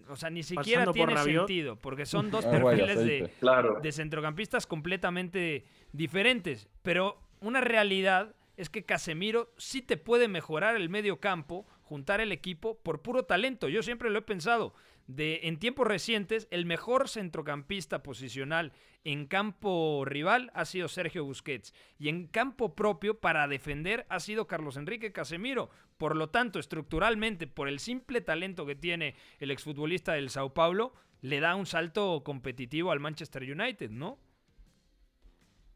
o sea, ni siquiera Pasando tiene sentido, porque son [LAUGHS] dos Ah, perfiles de. Claro. de centrocampistas completamente diferentes. Pero una realidad es que Casemiro sí te puede mejorar el medio campo, juntar el equipo por puro talento. Yo siempre lo he pensado. De, en tiempos recientes, el mejor centrocampista posicional en campo rival ha sido Sergio Busquets. Y en campo propio, para defender, ha sido Carlos Enrique Casemiro. Por lo tanto, estructuralmente, por el simple talento que tiene el exfutbolista del Sao Paulo, le da un salto competitivo al Manchester United, ¿no?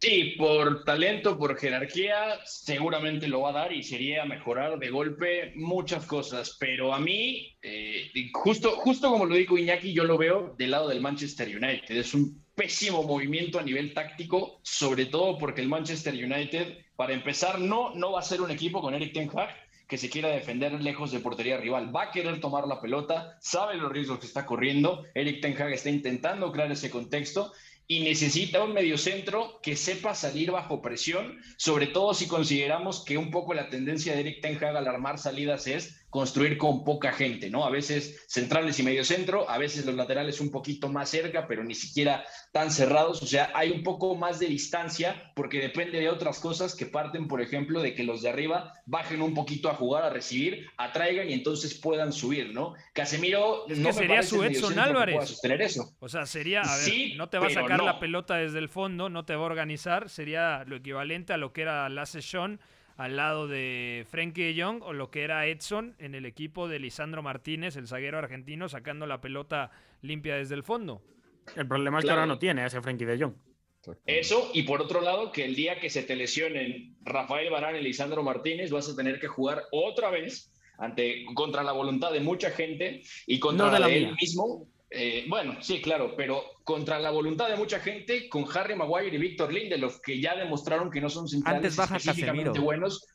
Sí, por talento, por jerarquía, seguramente lo va a dar y sería mejorar de golpe muchas cosas. Pero a mí, eh, justo, justo como lo dijo Iñaki, yo lo veo del lado del Manchester United. Es un pésimo movimiento a nivel táctico, sobre todo porque el Manchester United, para empezar, no, no va a ser un equipo con Eric Ten Hag que se quiera defender lejos de portería rival. Va a querer tomar la pelota, sabe los riesgos que está corriendo. Eric Ten Hag está intentando crear ese contexto y necesita un mediocentro que sepa salir bajo presión, sobre todo si consideramos que un poco la tendencia de Eric Ten al armar salidas es construir con poca gente, ¿no? A veces centrales y mediocentro, a veces los laterales un poquito más cerca, pero ni siquiera tan cerrados, o sea, hay un poco más de distancia porque depende de otras cosas que parten, por ejemplo, de que los de arriba bajen un poquito a jugar, a recibir, atraigan y entonces puedan subir, ¿no? Casemiro Es no que me sería parece su Edson que Álvarez. pueda sostener eso. O sea, sería, a ver, Sí, no te va a sacar no. la pelota desde el fondo, no te va a organizar, sería lo equivalente a lo que era Lasse Sean al lado de Frenkie de Jong o lo que era Edson en el equipo de Lisandro Martínez, el zaguero argentino, sacando la pelota limpia desde el fondo. El problema es que ahora no tiene ese Frenkie de Jong. Eso, y por otro lado, que el día que se te lesionen Rafael Barán y Lisandro Martínez, vas a tener que jugar otra vez ante, contra la voluntad de mucha gente y contra No de la mía. mismo. Eh, bueno, sí, claro, pero contra la voluntad de mucha gente, con Harry Maguire y Víctor Lindelof, que ya demostraron que no son centrales Antes baja específicamente Casemiro. buenos.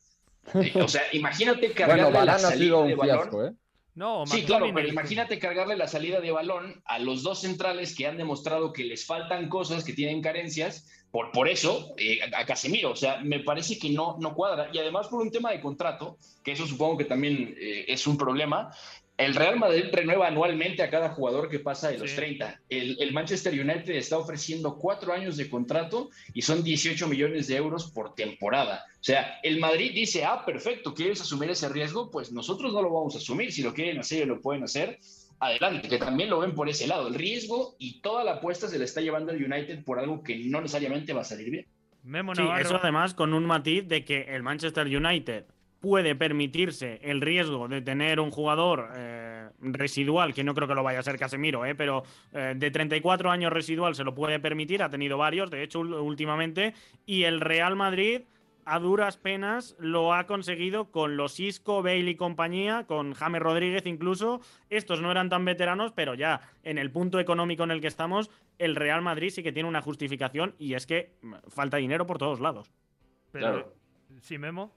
Eh, o sea, imagínate [LAUGHS] cargarle Bueno, la salida de un balón. fiasco, ¿eh? No, Sí, claro, pero imagínate cargarle la salida de balón a los dos centrales que han demostrado que les faltan cosas, que tienen carencias, por, por eso, eh, a a Casemiro, o sea, me parece que no, no cuadra. Y además por un tema de contrato, que eso supongo que también eh, es un problema, el Real Madrid renueva anualmente a cada jugador que pasa de los Sí. 30. El, el Manchester United está ofreciendo cuatro años de contrato y son 18 millones de euros por temporada. O sea, el Madrid dice, ah, perfecto, ¿quieres asumir ese riesgo? Pues nosotros no lo vamos a asumir. Si lo quieren hacer y lo pueden hacer, adelante, que también lo ven por ese lado. El riesgo y toda la apuesta se le está llevando al United por algo que no necesariamente va a salir bien. Memo Sí, eso además con un matiz de que el Manchester United puede permitirse el riesgo de tener un jugador eh, residual, que no creo que lo vaya a ser Casemiro, eh, pero eh, de 34 años residual se lo puede permitir, ha tenido varios, de hecho, últimamente, y el Real Madrid a duras penas lo ha conseguido con los Isco, Bale y compañía, con James Rodríguez incluso. Estos no eran tan veteranos, pero ya en el punto económico en el que estamos, el Real Madrid sí que tiene una justificación y es que mm, falta dinero por todos lados. Pero, Claro. Sí, Memo.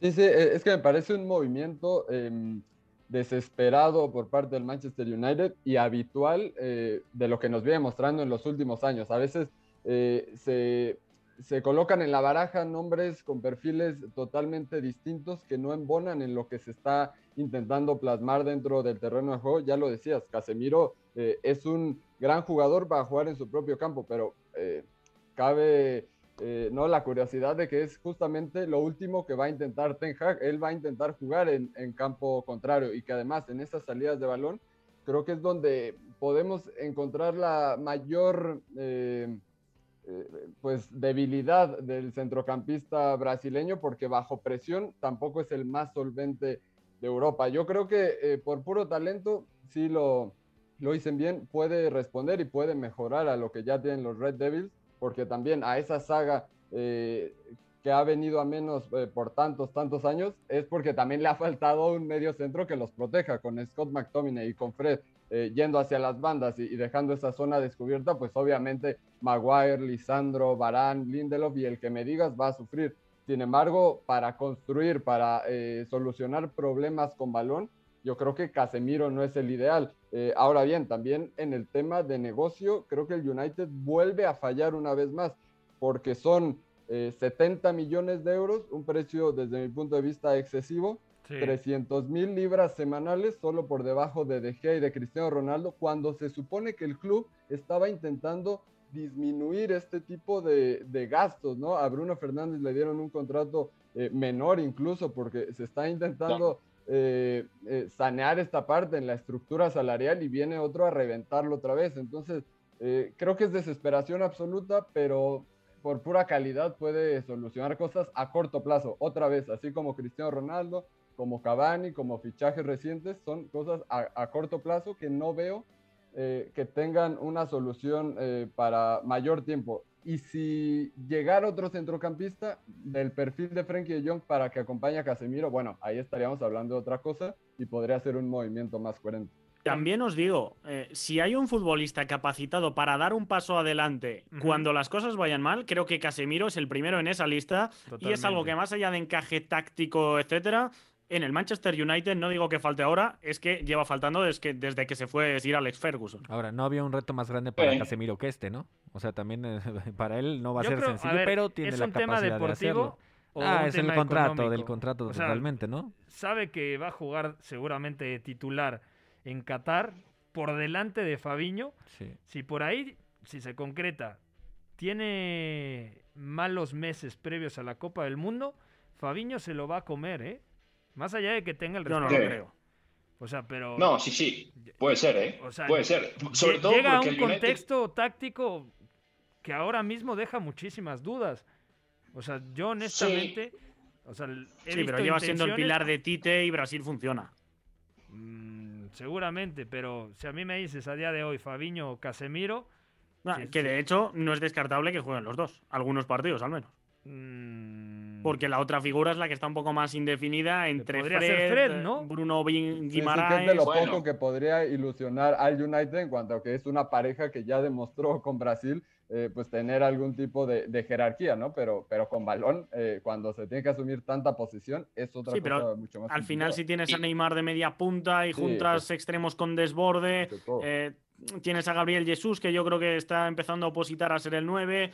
Sí, sí, eh, es que me parece un movimiento em, desesperado por parte del Manchester United y habitual eh, de lo que nos viene mostrando en los últimos años. A veces eh, se, se colocan en la baraja nombres con perfiles totalmente distintos que no embonan en lo que se está intentando plasmar dentro del terreno de juego. Ya lo decías, Casemiro eh, es un gran jugador para jugar en su propio campo, pero eh, cabe eh, no la curiosidad de que es justamente lo último que va a intentar Ten Hag. Él va a intentar jugar en, campo contrario y que además en esas salidas de balón creo que es donde podemos encontrar la mayor eh, eh, pues debilidad del centrocampista brasileño porque bajo presión tampoco es el más solvente de Europa. Yo creo que por puro talento sí lo, lo dicen bien, puede responder y puede mejorar a lo que ya tienen los Red Devils, porque también a esa saga eh, que ha venido a menos eh, por tantos, tantos años, es porque también le ha faltado un medio centro que los proteja, con Scott McTominay y con Fred eh, yendo hacia las bandas y, y, dejando esa zona descubierta, pues obviamente Maguire, Lisandro, Barán, Lindelof y el que me digas va a sufrir. Sin embargo, para construir, para solucionar problemas con balón, yo creo que Casemiro no es el ideal. Eh, ahora bien, también en el tema de negocio, creo que el United vuelve a fallar una vez más, porque son 70 millones de euros, un precio desde mi punto de vista excesivo, 300 mil libras semanales solo por debajo de De Gea y de Cristiano Ronaldo, cuando se supone que el club estaba intentando disminuir este tipo de, de gastos, ¿no? A Bruno Fernández le dieron un contrato eh, menor incluso porque se está intentando eh, eh, sanear esta parte en la estructura salarial y viene otro a reventarlo otra vez. Entonces, creo que es desesperación absoluta, pero por pura calidad puede solucionar cosas a corto plazo. Otra vez, así como Cristiano Ronaldo, como Cavani, como fichajes recientes, son cosas a, a corto plazo que no veo eh, que tengan una solución eh, para mayor tiempo. Y si llegara otro centrocampista del perfil de Frenkie de Jong para que acompañe a Casemiro, bueno, ahí estaríamos hablando de otra cosa y podría ser un movimiento más coherente. También os digo, eh, si hay un futbolista capacitado para dar un paso adelante uh -huh. cuando las cosas vayan mal, creo que Casemiro es el primero en esa lista Totalmente. y es algo que más allá de encaje táctico, etcétera, en el Manchester United, no digo que falte ahora, es que lleva faltando desde que, desde que se fue Sir Alex Ferguson. Ahora, no había un reto más grande para sí. Casemiro que este, ¿no? O sea, también eh, [LAUGHS] para él no va a Yo ser creo, sencillo, a ver, pero tiene ¿es la un tema capacidad de deportivo hacerlo. o Ah, un es el tema contrato, económico? del contrato O sea, totalmente, ¿no? Sabe que va a jugar seguramente titular en Qatar por delante de Fabiño. Sí. Si por ahí, si se concreta, tiene malos meses previos a la Copa del Mundo, Fabiño se lo va a comer, ¿eh? Más allá de que tenga el Yo no respaldo. lo creo. O sea, pero. No, sí, sí. Puede ser, ¿eh? O sea, Puede ser. Sobre todo llega a un el United- contexto táctico que ahora mismo deja muchísimas dudas. O sea, yo honestamente. O sea, he Sí, visto pero lleva siendo el pilar de Tite y Brasil funciona. Mm, seguramente, pero si a mí me dices a día de hoy Fabiño o Casemiro. Ah, sí, que sí. de hecho no es descartable que jueguen los dos, algunos partidos al menos. Mm, Porque la otra figura es la que está un poco más indefinida entre podría Fred, ser Fred, ¿no? Bruno Bin- Sí, sí, que es Guimaraes. de lo Bueno. poco que podría ilusionar al United en cuanto a que es una pareja que ya demostró con Brasil eh, pues tener algún tipo de, de jerarquía, ¿no? Pero, pero con balón, eh, cuando se tiene que asumir tanta posición, es otra Sí, cosa pero mucho más Al final, si tienes a Neymar de media punta y Sí, juntas pues- extremos con desborde, eh, tienes a Gabriel Jesús, que yo creo que está empezando a opositar a ser el 9.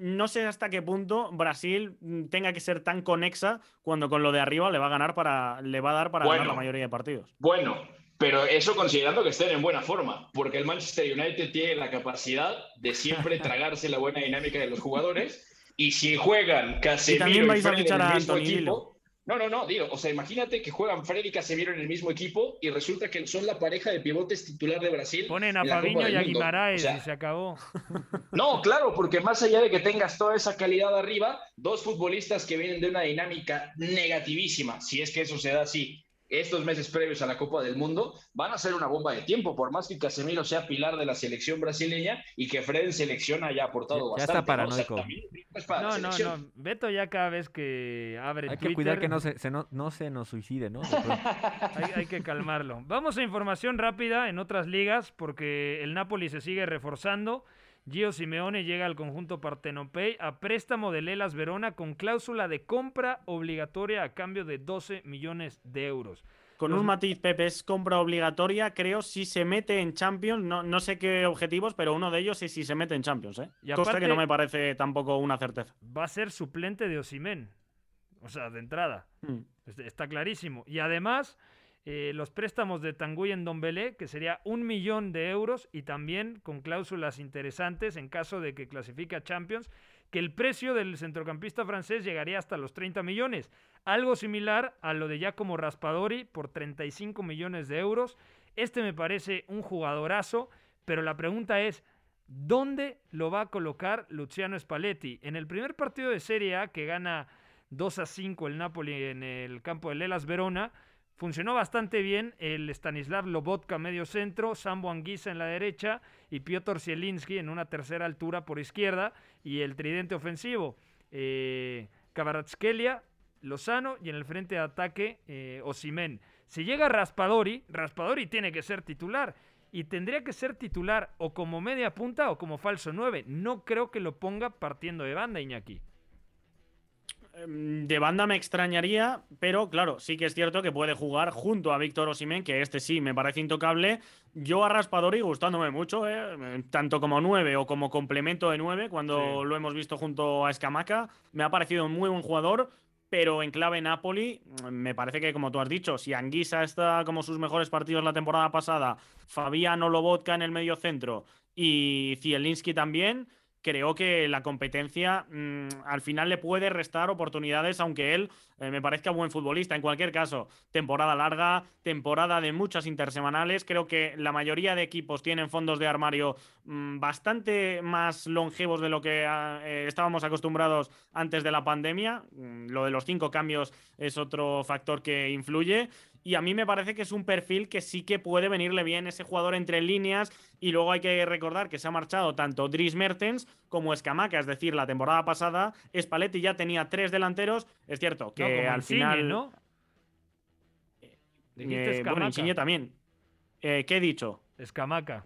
No sé hasta qué punto Brasil mm, tenga que ser tan conexa cuando con lo de arriba le va a ganar para, le va a dar para Bueno. ganar la mayoría de partidos. Bueno, pero eso considerando que estén en buena forma, porque el Manchester United tiene la capacidad de siempre [LAUGHS] tragarse la buena dinámica de los jugadores. Y si juegan Casemiro también vais a a Anthony equipo. No, no, no, digo, o sea, imagínate que juegan Fred y Casemiro en el mismo equipo y resulta que son la pareja de pivotes titular de Brasil. Ponen a Fabiño y a. Guimaraes O sea, y se acabó. [LAUGHS] no, claro, porque más allá de que tengas toda esa calidad arriba, dos futbolistas que vienen de una dinámica negativísima, si es que eso se da así, estos meses previos a la Copa del Mundo, van a ser una bomba de tiempo, por más que Casemiro sea pilar de la selección brasileña y que Fred en selección haya aportado Ya- ya está bastante. ¿no? O sea, paranoico. también es para la No, no, selección. no. Beto ya cada vez que abre Hay que cuidar que no se, se no, no se nos suicide, ¿no? [LAUGHS] Hay, hay que calmarlo. Vamos a información rápida en otras ligas porque el Napoli se sigue reforzando. Gio Simeone llega al conjunto Partenopei a préstamo del Elas Verona con cláusula de compra obligatoria a cambio de 12 millones de euros. Con Los- un matiz, Pepe, es compra obligatoria, creo, si se mete en Champions. No, no sé qué objetivos, pero uno de ellos es si se mete en Champions, ¿eh? Y Cosa que no me parece tampoco una certeza. Va a ser suplente de Osimen. O sea, de entrada. Mm. Este- Está clarísimo. Y además, eh, los préstamos de Tanguy en Dombelé, que sería un millón de euros, y también con cláusulas interesantes en caso de que clasifique a Champions, que el precio del centrocampista francés llegaría hasta los 30 millones. Algo similar a lo de Giacomo Raspadori por 35 millones de euros. Este me parece un jugadorazo, pero la pregunta es, ¿dónde lo va a colocar Luciano Spalletti? En el primer partido de Serie A que gana 2 a 5 el Napoli en el campo del Elas Verona, funcionó bastante bien el Stanislav Lobotka medio centro, Sambo Anguissa en la derecha y Piotr Zielinski en una tercera altura por izquierda y el tridente ofensivo. eh, Lozano y en el frente de ataque eh, Osimen. Si llega Raspadori, Raspadori tiene que ser titular y tendría que ser titular o como media punta o como falso 9. No creo que lo ponga partiendo de banda, Iñaki. Em, de banda me extrañaría, pero claro, sí que es cierto que puede jugar junto a Víctor Osimen, que este sí me parece intocable. Yo a Raspadori gustándome mucho, ¿eh? tanto como 9 o como complemento de 9, cuando lo hemos visto junto a Escamaca. Me ha parecido un muy buen jugador, pero en clave Napoli, me parece que, como tú has dicho, si Anguisa está como sus mejores partidos la temporada pasada, Fabiano Lobotka en el medio centro y Zielinski también creo que la competencia mm, al final le puede restar oportunidades, aunque él eh, me parezca buen futbolista. En cualquier caso, temporada larga, temporada de muchas intersemanales. Creo que la mayoría de equipos tienen fondos de armario mm, bastante más longevos de lo que ah, eh, estábamos acostumbrados antes de la pandemia. Mm, lo de los cinco cambios es otro factor que influye. Y a mí me parece que es un perfil que sí que puede venirle bien ese jugador entre líneas. Y luego hay que recordar que se ha marchado tanto Dries Mertens como Escamaca. Es decir, la temporada pasada Spalletti ya tenía tres delanteros. Es cierto que al final. ¿no? Eh, bueno, Insigne también. Eh, ¿Qué he dicho? Escamaca.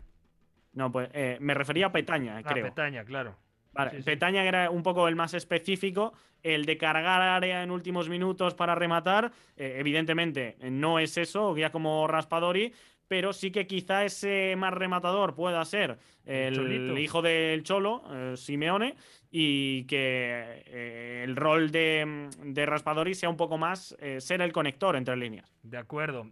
No, pues eh, me refería a Petaña, Ah, creo. Petaña, claro. Vale, Sí, sí. Petaña era un poco el más específico, el de cargar área en últimos minutos para rematar, eh, evidentemente eh, no es eso, ya como Raspadori, pero sí que quizá ese más rematador pueda ser el, Cholito. hijo del Cholo, eh, Simeone, y que eh, el rol de, de Raspadori sea un poco más eh, ser el conector entre líneas. De acuerdo.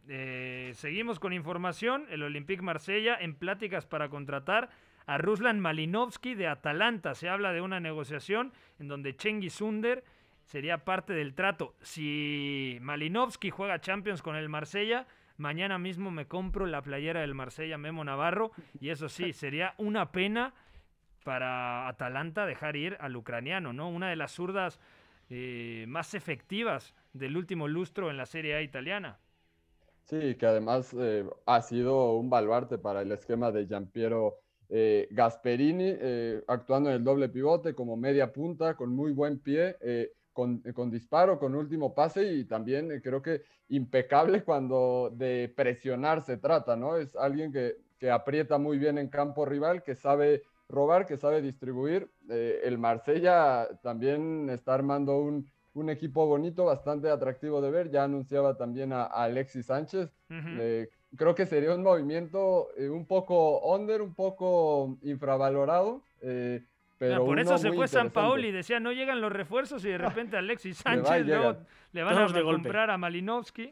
Seguimos con información. El Olympique Marsella en pláticas para contratar a Ruslan Malinovsky de Atalanta. Se habla de una negociación en donde Cengiz Under sería parte del trato. Si Malinovsky juega Champions con el Marsella, mañana mismo me compro la playera del Marsella Memo Navarro. Y eso sí, [LAUGHS] sería una pena para Atalanta dejar ir al ucraniano, ¿no? Una de las zurdas eh, más efectivas del último lustro en la Serie A italiana. Sí, que además eh, ha sido un baluarte para el esquema de Giampiero eh, Gasperini, eh, actuando en el doble pivote como media punta, con muy buen pie, eh, con, con disparo, con último pase y también eh, creo que impecable cuando de presionar se trata, ¿no? Es alguien que, que aprieta muy bien en campo rival, que sabe robar, que sabe distribuir. Eh, el Marsella también está armando un, un equipo bonito, bastante atractivo de ver. Ya anunciaba también a, a Alexis Sánchez. Ujú. Eh, creo que sería un movimiento eh, un poco under, un poco infravalorado. eh, pero Ah, por uno eso se fue San. Paoli, decía no llegan los refuerzos y de repente Alexis Le va Sánchez luego llega. le van Todos a de golpe. comprar a Malinovsky.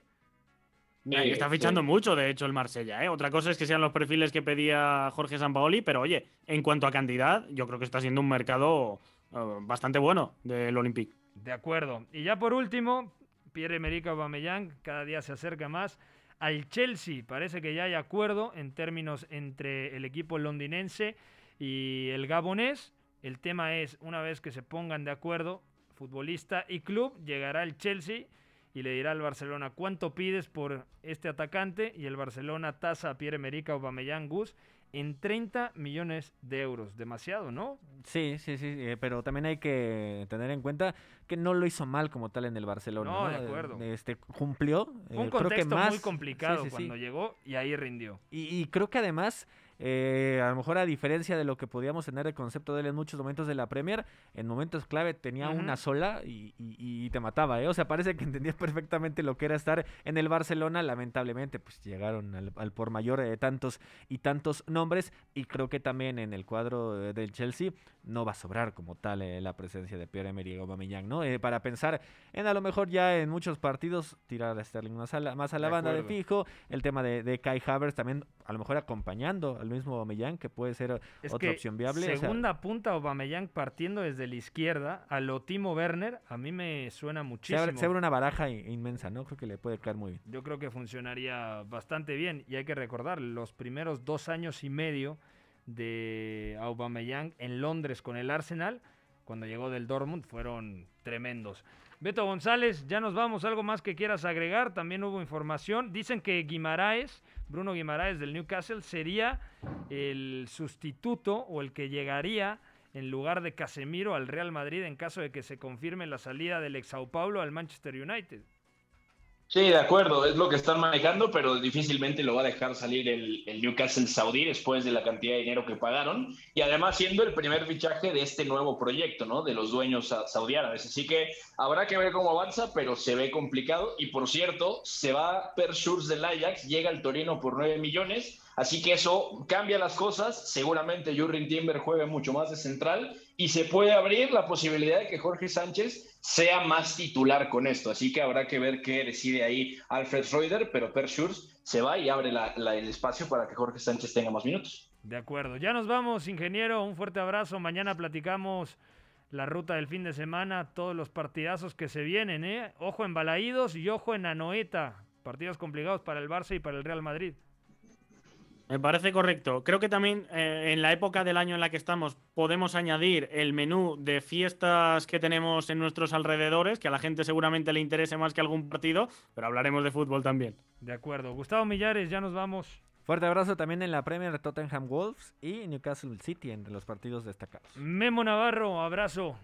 Eh, está sí. fichando mucho, de hecho, el Marsella. ¿eh? Otra cosa es que sean los perfiles que pedía Jorge Sampaoli, pero oye, en cuanto a cantidad, yo creo que está siendo un mercado eh, bastante bueno del Olympique. De acuerdo. Y ya por último, Pierre-Emerick Aubameyang cada día se acerca más al Chelsea. Parece que ya hay acuerdo en términos entre el equipo londinense y el gabonés. El tema es, una vez que se pongan de acuerdo, futbolista y club, llegará el Chelsea y le dirá al Barcelona cuánto pides por este atacante y el Barcelona tasa a Pierre-Emerick Aubameyang Gus en 30 millones de euros. Demasiado, ¿no? Sí, sí, sí, eh, pero también hay que tener en cuenta que no lo hizo mal como tal en el Barcelona. No, No, de acuerdo. Este, cumplió. Fue un eh, creo que contexto más, muy complicado sí, sí, sí. cuando llegó y ahí rindió. Y, y creo que además, eh, a lo mejor a diferencia de lo que podíamos tener el concepto de él en muchos momentos de la Premier, en momentos clave tenía una sola y, y- y te mataba, ¿eh? O sea, parece que entendía perfectamente lo que era estar en el Barcelona. Lamentablemente, pues llegaron al, al por mayor de tantos y tantos nombres. Y creo que también en el cuadro eh, del Chelsea no va a sobrar como tal eh, la presencia de Pierre-Emerick Aubameyang, ¿no? Eh, para pensar en a lo mejor ya en muchos partidos tirar a Sterling más a la, más a la De banda de fijo, el tema de, de Kai Havertz también a lo mejor acompañando al mismo Aubameyang que puede ser Es otra que opción viable. o sea, segunda punta Aubameyang partiendo desde la izquierda a lo Timo Werner, a mí me suena se, muchísimo. abre, se abre una baraja inmensa, ¿no? Creo que le puede caer muy bien. Yo creo que funcionaría bastante bien y hay que recordar los primeros dos años y medio de Aubameyang en Londres con el Arsenal, cuando llegó del Dortmund, fueron tremendos. Beto González, ya nos vamos. ¿Algo más que quieras agregar? También hubo información. Dicen que Guimaraes, Bruno Guimaraes del Newcastle, sería el sustituto o el que llegaría en lugar de Casemiro al Real Madrid en caso de que se confirme la salida del ex Sao Paulo al Manchester United. Sí, de acuerdo, es lo que están manejando, pero difícilmente lo va a dejar salir el, el, Newcastle Saudí después de la cantidad de dinero que pagaron y además siendo el primer fichaje de este nuevo proyecto, ¿no? De los dueños saudiárabes. Así que habrá que ver cómo avanza, pero se ve complicado. Y por cierto, se va Per Schurz del Ajax, llega al Torino por 9 millones Así que eso cambia las cosas. Seguramente Jurgen Timber juegue mucho más de central y se puede abrir la posibilidad de que Jorge Sánchez sea más titular con esto. Así que habrá que ver qué decide ahí Alfred Schroeder, pero Per Schurz se va y abre el espacio para que Jorge Sánchez tenga más minutos. De acuerdo. Ya nos vamos, ingeniero. Un fuerte abrazo. Mañana platicamos la ruta del fin de semana, todos los partidazos que se vienen, ¿eh? Ojo en Balaídos y ojo en Anoeta. Partidos complicados para el Barça y para el Real Madrid. Me parece correcto. Creo que también eh, en la época del año en la que estamos podemos añadir el menú de fiestas que tenemos en nuestros alrededores, que a la gente seguramente le interese más que algún partido, pero hablaremos de fútbol también. De acuerdo. Gustavo Millares, ya nos vamos. Fuerte abrazo también en la Premier Tottenham Wolves y Newcastle City entre los partidos destacados. Memo Navarro, abrazo.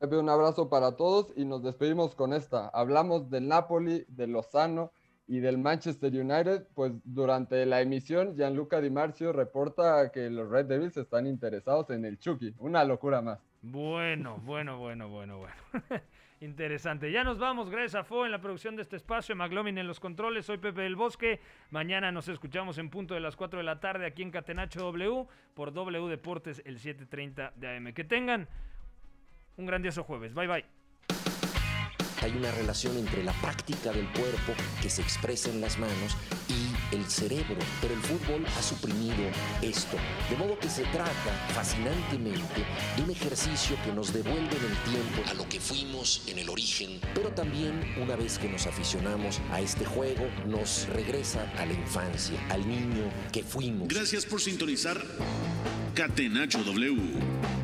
Un abrazo para todos y nos despedimos con esta. Hablamos del Napoli, de Lozano y del Manchester United, pues durante la emisión Gianluca Di Marcio reporta que los Red Devils están interesados en el Chucky. Una locura más. Bueno, bueno, bueno, bueno, bueno. [LAUGHS] Interesante. Ya nos vamos. Gracias a Fo en la producción de este espacio, McLovin en los controles. Soy Pepe del Bosque. Mañana nos escuchamos en punto de las 4 de la tarde aquí en Catenacho W por W Deportes el 7:30 de AM. Que tengan un grandioso jueves. Bye bye hay una relación entre la práctica del cuerpo que se expresa en las manos y el cerebro, pero el fútbol ha suprimido esto, de modo que se trata fascinantemente de un ejercicio que nos devuelve en el tiempo a lo que fuimos en el origen, pero también una vez que nos aficionamos a este juego, nos regresa a la infancia, al niño que fuimos. Gracias por sintonizar Catenacho W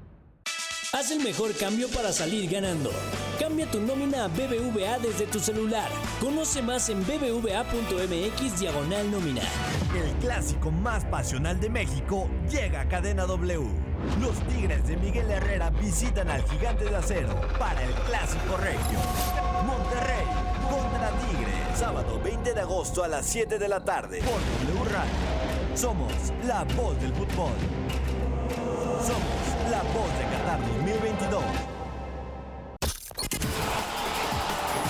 Haz el mejor cambio para salir ganando. Cambia tu nómina a BBVA desde tu celular. Conoce más en bbva.mx diagonal nómina. El clásico más pasional de México llega a Cadena W. Los Tigres de Miguel Herrera visitan al Gigante de Acero para el Clásico Regio. Monterrey contra Tigres. Sábado 20 de agosto a las 7 de la tarde por W Radio. Somos la voz del fútbol. Somos la voz de Qatar 2022.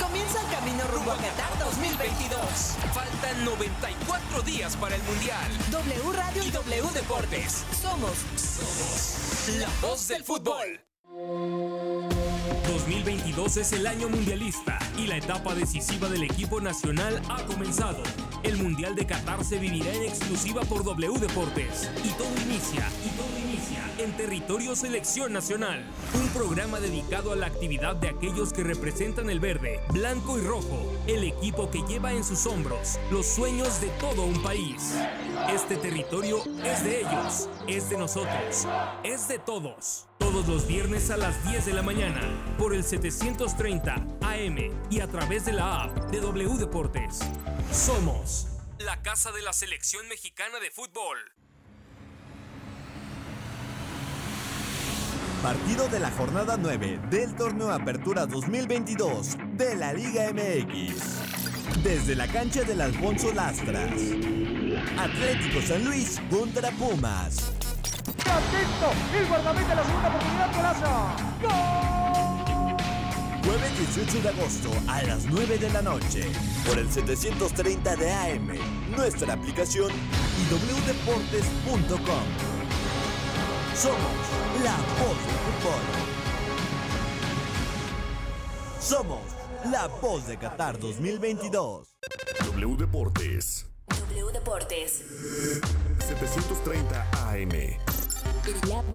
Comienza el camino rumbo a Qatar 2022. Faltan 94 días para el Mundial. W Radio y W Deportes. Somos, somos la voz del fútbol. 2022 es el año mundialista y la etapa decisiva del equipo nacional ha comenzado. El Mundial de Qatar se vivirá en exclusiva por W Deportes. Y todo inicia, y todo inicia en Territorio Selección Nacional, un programa dedicado a la actividad de aquellos que representan el verde, blanco y rojo, el equipo que lleva en sus hombros los sueños de todo un país. Este territorio es de ellos, es de nosotros, es de todos. Todos los viernes a las 10 de la mañana por el 730 AM y a través de la app de W Deportes. Somos la casa de la selección mexicana de fútbol. Partido de la jornada 9 del torneo Apertura 2022 de la Liga MX. Desde la cancha del Alfonso Lastras. Atlético San Luis contra Pumas. Atento, el guardameta la segunda oportunidad golazo. ¡Gol! Jueves 18 de agosto a las 9 de la noche por el 730 de AM, nuestra aplicación y wdeportes.com. Somos la voz del fútbol. Somos la voz de Qatar 2022. W Deportes. W Deportes. 730 AM. La